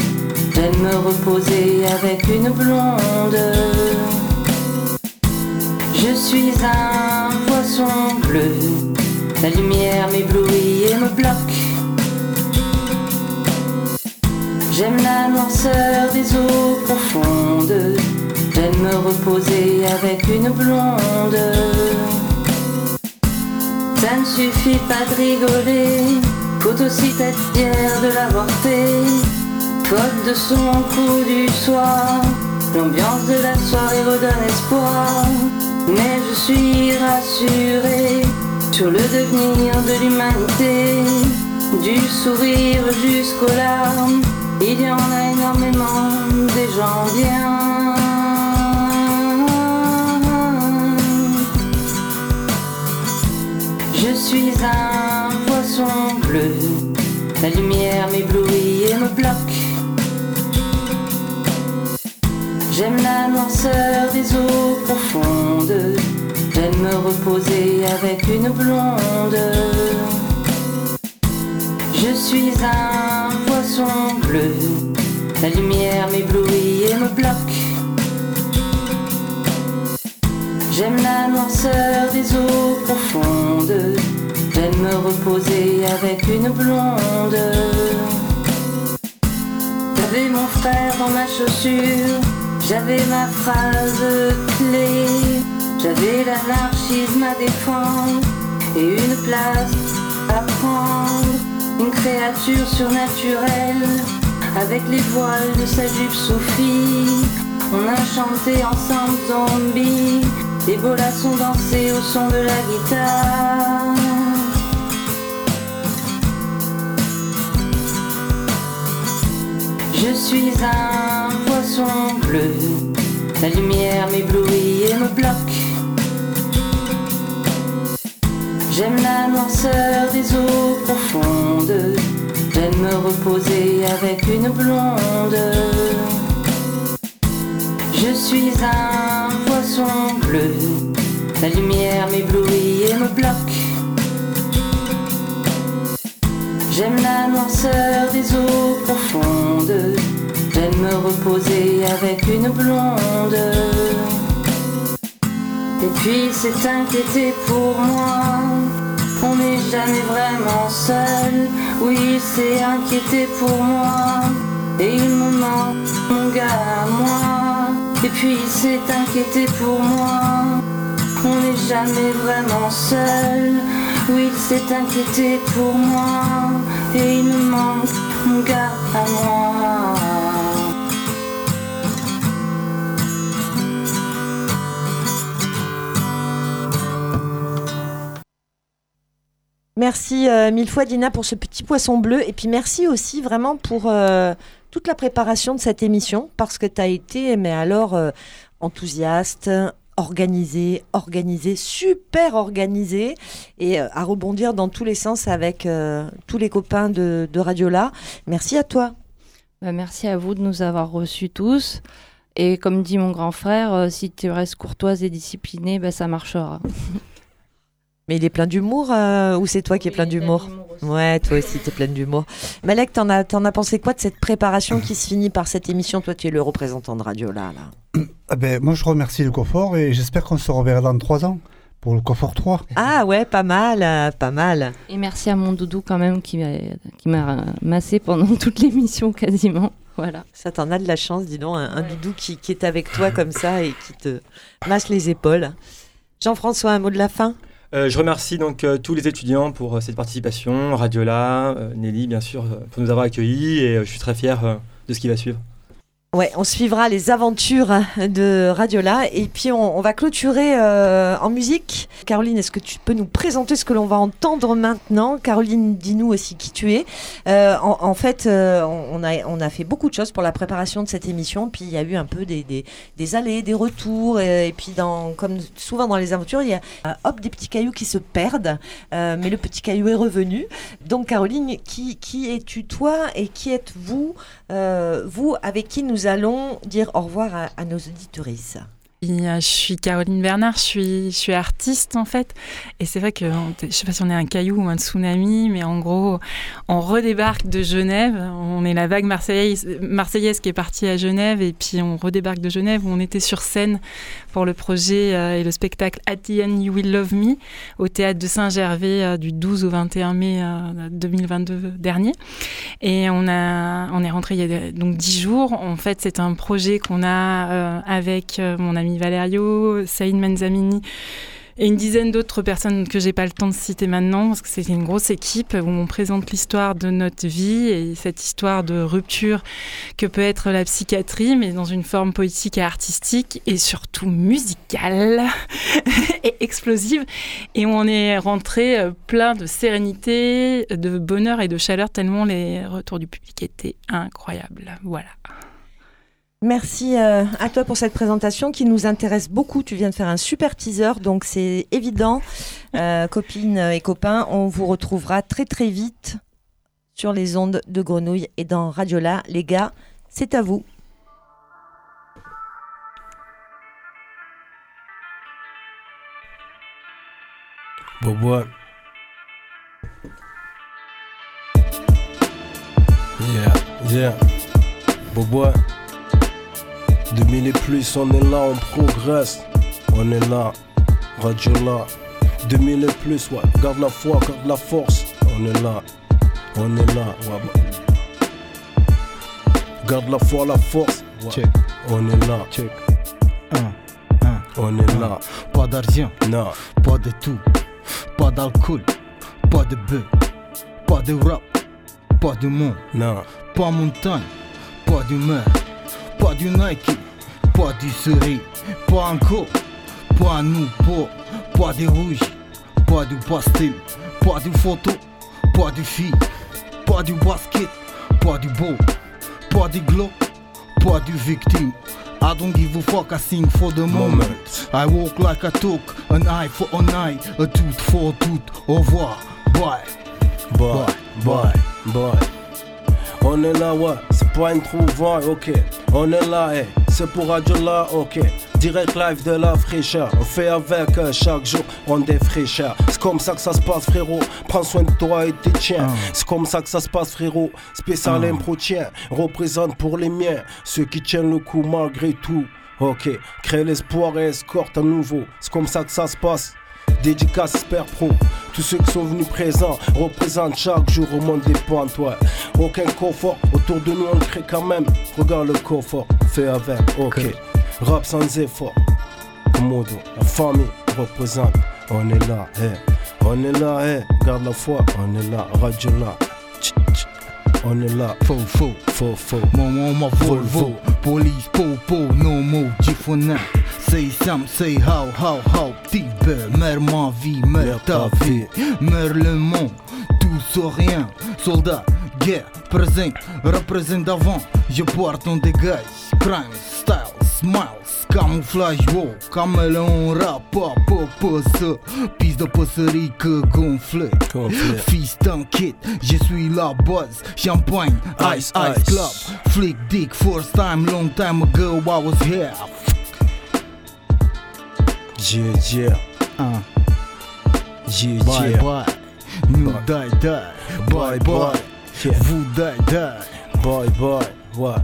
J'aime me reposer avec une blonde. Je suis un poisson bleu. La lumière m'éblouit et me bloque. J'aime la noirceur des eaux profondes. J'aime me reposer avec une blonde. Ça ne suffit pas de rigoler, faut aussi être fier de l'avoir fait. Faute de son coup du soir, l'ambiance de la soirée redonne espoir. Mais je suis rassuré sur le devenir de l'humanité, du sourire jusqu'aux larmes. Il y en a énormément des gens bien. Je suis un poisson bleu, la lumière m'éblouit et me bloque. J'aime la noirceur des eaux profondes, j'aime me reposer avec une blonde. Je suis un poisson bleu, la lumière m'éblouit et me bloque. J'aime la noirceur des eaux profondes, j'aime me reposer avec une blonde. J'avais mon frère dans ma chaussure, j'avais ma phrase clé, j'avais l'anarchisme à défendre et une place à prendre. Une créature surnaturelle avec les voiles de sa jupe Sophie. On a chanté ensemble zombie, les bolas ont dansé au son de la guitare. Je suis un poisson bleu, la lumière m'éblouit et me bloque. J'aime la noirceur des eaux profondes, j'aime me reposer avec une blonde. Je suis un la lumière m'éblouit et me bloque. J'aime la noirceur des eaux profondes, j'aime me reposer avec une blonde. Et puis c'est inquiété pour moi, on n'est jamais vraiment seul. Oui, il s'est inquiété pour moi, et il me manque mon gars moi. Et puis il s'est inquiété pour moi, on n'est jamais vraiment seul. Oui, il s'est inquiété pour moi, et il me manque mon gars à moi. Merci euh, mille fois Dina pour ce petit poisson bleu et puis merci aussi vraiment pour euh, toute la préparation de cette émission parce que tu as été mais alors euh, enthousiaste, organisé, organisé, super organisé et à rebondir dans tous les sens avec tous les copains de, de Radiola. Merci à toi. Bah, merci à vous de nous avoir reçus tous. Et comme dit mon grand frère, si tu restes courtoise et disciplinée, bah, ça marchera. [laughs] Mais il est plein d'humour euh, ou c'est toi qui es plein d'humour Ouais, toi aussi, tu es plein d'humour. Malek, t'en as, en as pensé quoi de cette préparation qui se finit par cette émission Toi, tu es le représentant de Radio là. là. Ah ben, moi, je remercie le confort et j'espère qu'on se reverra dans trois ans pour le confort 3. Ah ouais, pas mal, pas mal. Et merci à mon doudou quand même qui m'a, qui m'a massé pendant [laughs] toute l'émission quasiment. Voilà. Ça, t'en as de la chance, dis donc, un, un doudou qui, qui est avec toi comme ça et qui te masse les épaules. Jean-François, un mot de la fin? Euh, je remercie donc euh, tous les étudiants pour euh, cette participation, Radiola, Nelly bien sûr, pour nous avoir accueillis et je suis très fier de ce qui va suivre. Ouais, on suivra les aventures de Radiola et puis on, va clôturer euh, en musique. Caroline, est-ce que tu peux nous présenter ce que l'on va entendre maintenant? Caroline, dis-nous aussi qui tu es. Euh, en, fait, euh, on, a, fait beaucoup de choses pour la préparation de cette émission, puis il y a eu un peu des, allées, des retours, et, puis comme souvent dans les aventures, il y a hop des petits cailloux qui se perdent, mais le petit caillou est revenu. Donc Caroline, qui, qui es-tu toi? Et qui êtes-vous? Euh, vous avec qui nous allons dire au revoir à, à nos euh, je suis Caroline Bernard, je suis, artiste en fait. Et c'est vrai que, je sais pas si on est un caillou ou un tsunami, mais en gros, on redébarque de Genève. On est la vague marseillaise, marseillaise qui est partie à Genève, et puis on redébarque de Genève où on était sur scène pour le projet euh, et le spectacle At the End You Will Love Me au théâtre de Saint-Gervais euh, du 12 au 21 mai euh, 2022 dernier. Et on, a, on est rentré il y a donc dix jours. En fait, c'est un projet qu'on a euh, avec euh, mon ami Valerio, Saïd Manzamini, et une dizaine d'autres personnes que j'ai pas le temps de citer maintenant parce que c'est une grosse équipe où on présente l'histoire de notre vie et cette histoire de rupture que peut être la psychiatrie, mais dans une forme poétique et artistique et surtout musicale [laughs] et explosive. Et on est rentré euh, plein de sérénité, de bonheur et de chaleur tellement les retours du public étaient incroyables. Voilà. Merci euh, à toi pour cette présentation qui nous intéresse beaucoup. Tu viens de faire un super teaser, donc c'est évident. Euh, [laughs] copines et copains, on vous retrouvera très très vite sur les ondes de Grenouille et dans Radiola. Les gars, c'est à vous. Bobo. Yeah, yeah. Bobo. 2000 et plus, on est là, on progresse. On est là, radio là. 2000 et plus, ouais. Garde la foi, garde la force. On est là, on est là, ouais. bah. Garde la foi, la force. ouais. On est là. On est là. Pas d'argent, non. Pas de tout, pas d'alcool, pas de bœuf, pas de rap, pas de monde, non. Pas montagne, pas d'humeur, du Nike, pas du cerise, pas encore, pas nous, pas, pas de rouge, pas du pastel, pas du photo, pas du fille, pas du basket, pas du beau, pas du glow, pas du victime. I don't give a fuck, I sing for the moment. I walk like I took an eye for an eye, a tooth for a tooth. Au revoir, bye. Bye, bye, bye. On est là, ouais, pas une trouvaille, ok. On est là, eh, c'est pour Radio là, ok. Direct live de la fraîcheur, on fait avec euh, chaque jour, on défraîcheur. C'est comme ça que ça se passe, frérot. Prends soin de toi et tes tiens. C'est comme ça que ça se passe, frérot. Spécial impro tien, représente pour les miens, ceux qui tiennent le coup malgré tout. Ok, crée l'espoir et escorte à nouveau. C'est comme ça que ça se passe. Dédicace Super Pro, tous ceux qui sont venus présents représentent chaque jour au monde des pentes, ouais. Aucun confort, autour de nous on crée quand même. Regarde le confort, fait avec, ok. Rap sans effort, Komodo, la famille représente. On est là, eh. On est là, eh. Garde la foi, on est là, radio là. Tch, tch. On est là, faux, faux, faux, faux. Maman, ma Volvo, police, popo, no more, Gifona. Say some, say how, how, how, beurre, meurs ma vie, meurs ta vie, meurs le monde, tout sur rien, soldat, guerre, présent, représente d'avant, je porte un dégage, crime, style, smiles, camouflage, wow, caméléon, rap, pop, pop, ça, piste de passerie que gonflé, fils t'inquiète, je suis la buzz, champagne, ice, ice, club, flick dick, first time, long time ago, I was here, Yeah, yeah. Uh. Yeah, Bye yeah. bye, nous die die, bye bye, vous die die. Bye bye, ouais.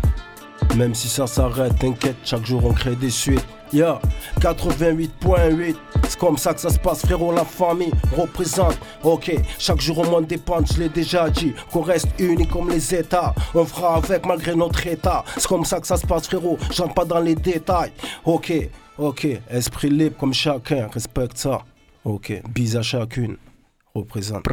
Même si ça s'arrête, t'inquiète, chaque jour on crée des suites. Yeah, 88.8, c'est comme ça que ça se passe, frérot, la famille représente. Ok, chaque jour on monte des pentes, je l'ai déjà dit. Qu'on reste unis comme les États, on fera avec malgré notre état. C'est comme ça que ça se passe, frérot, j'entre pas dans les détails. Ok, ok, esprit libre comme chacun, respecte ça. Ok, bis à chacune, représente.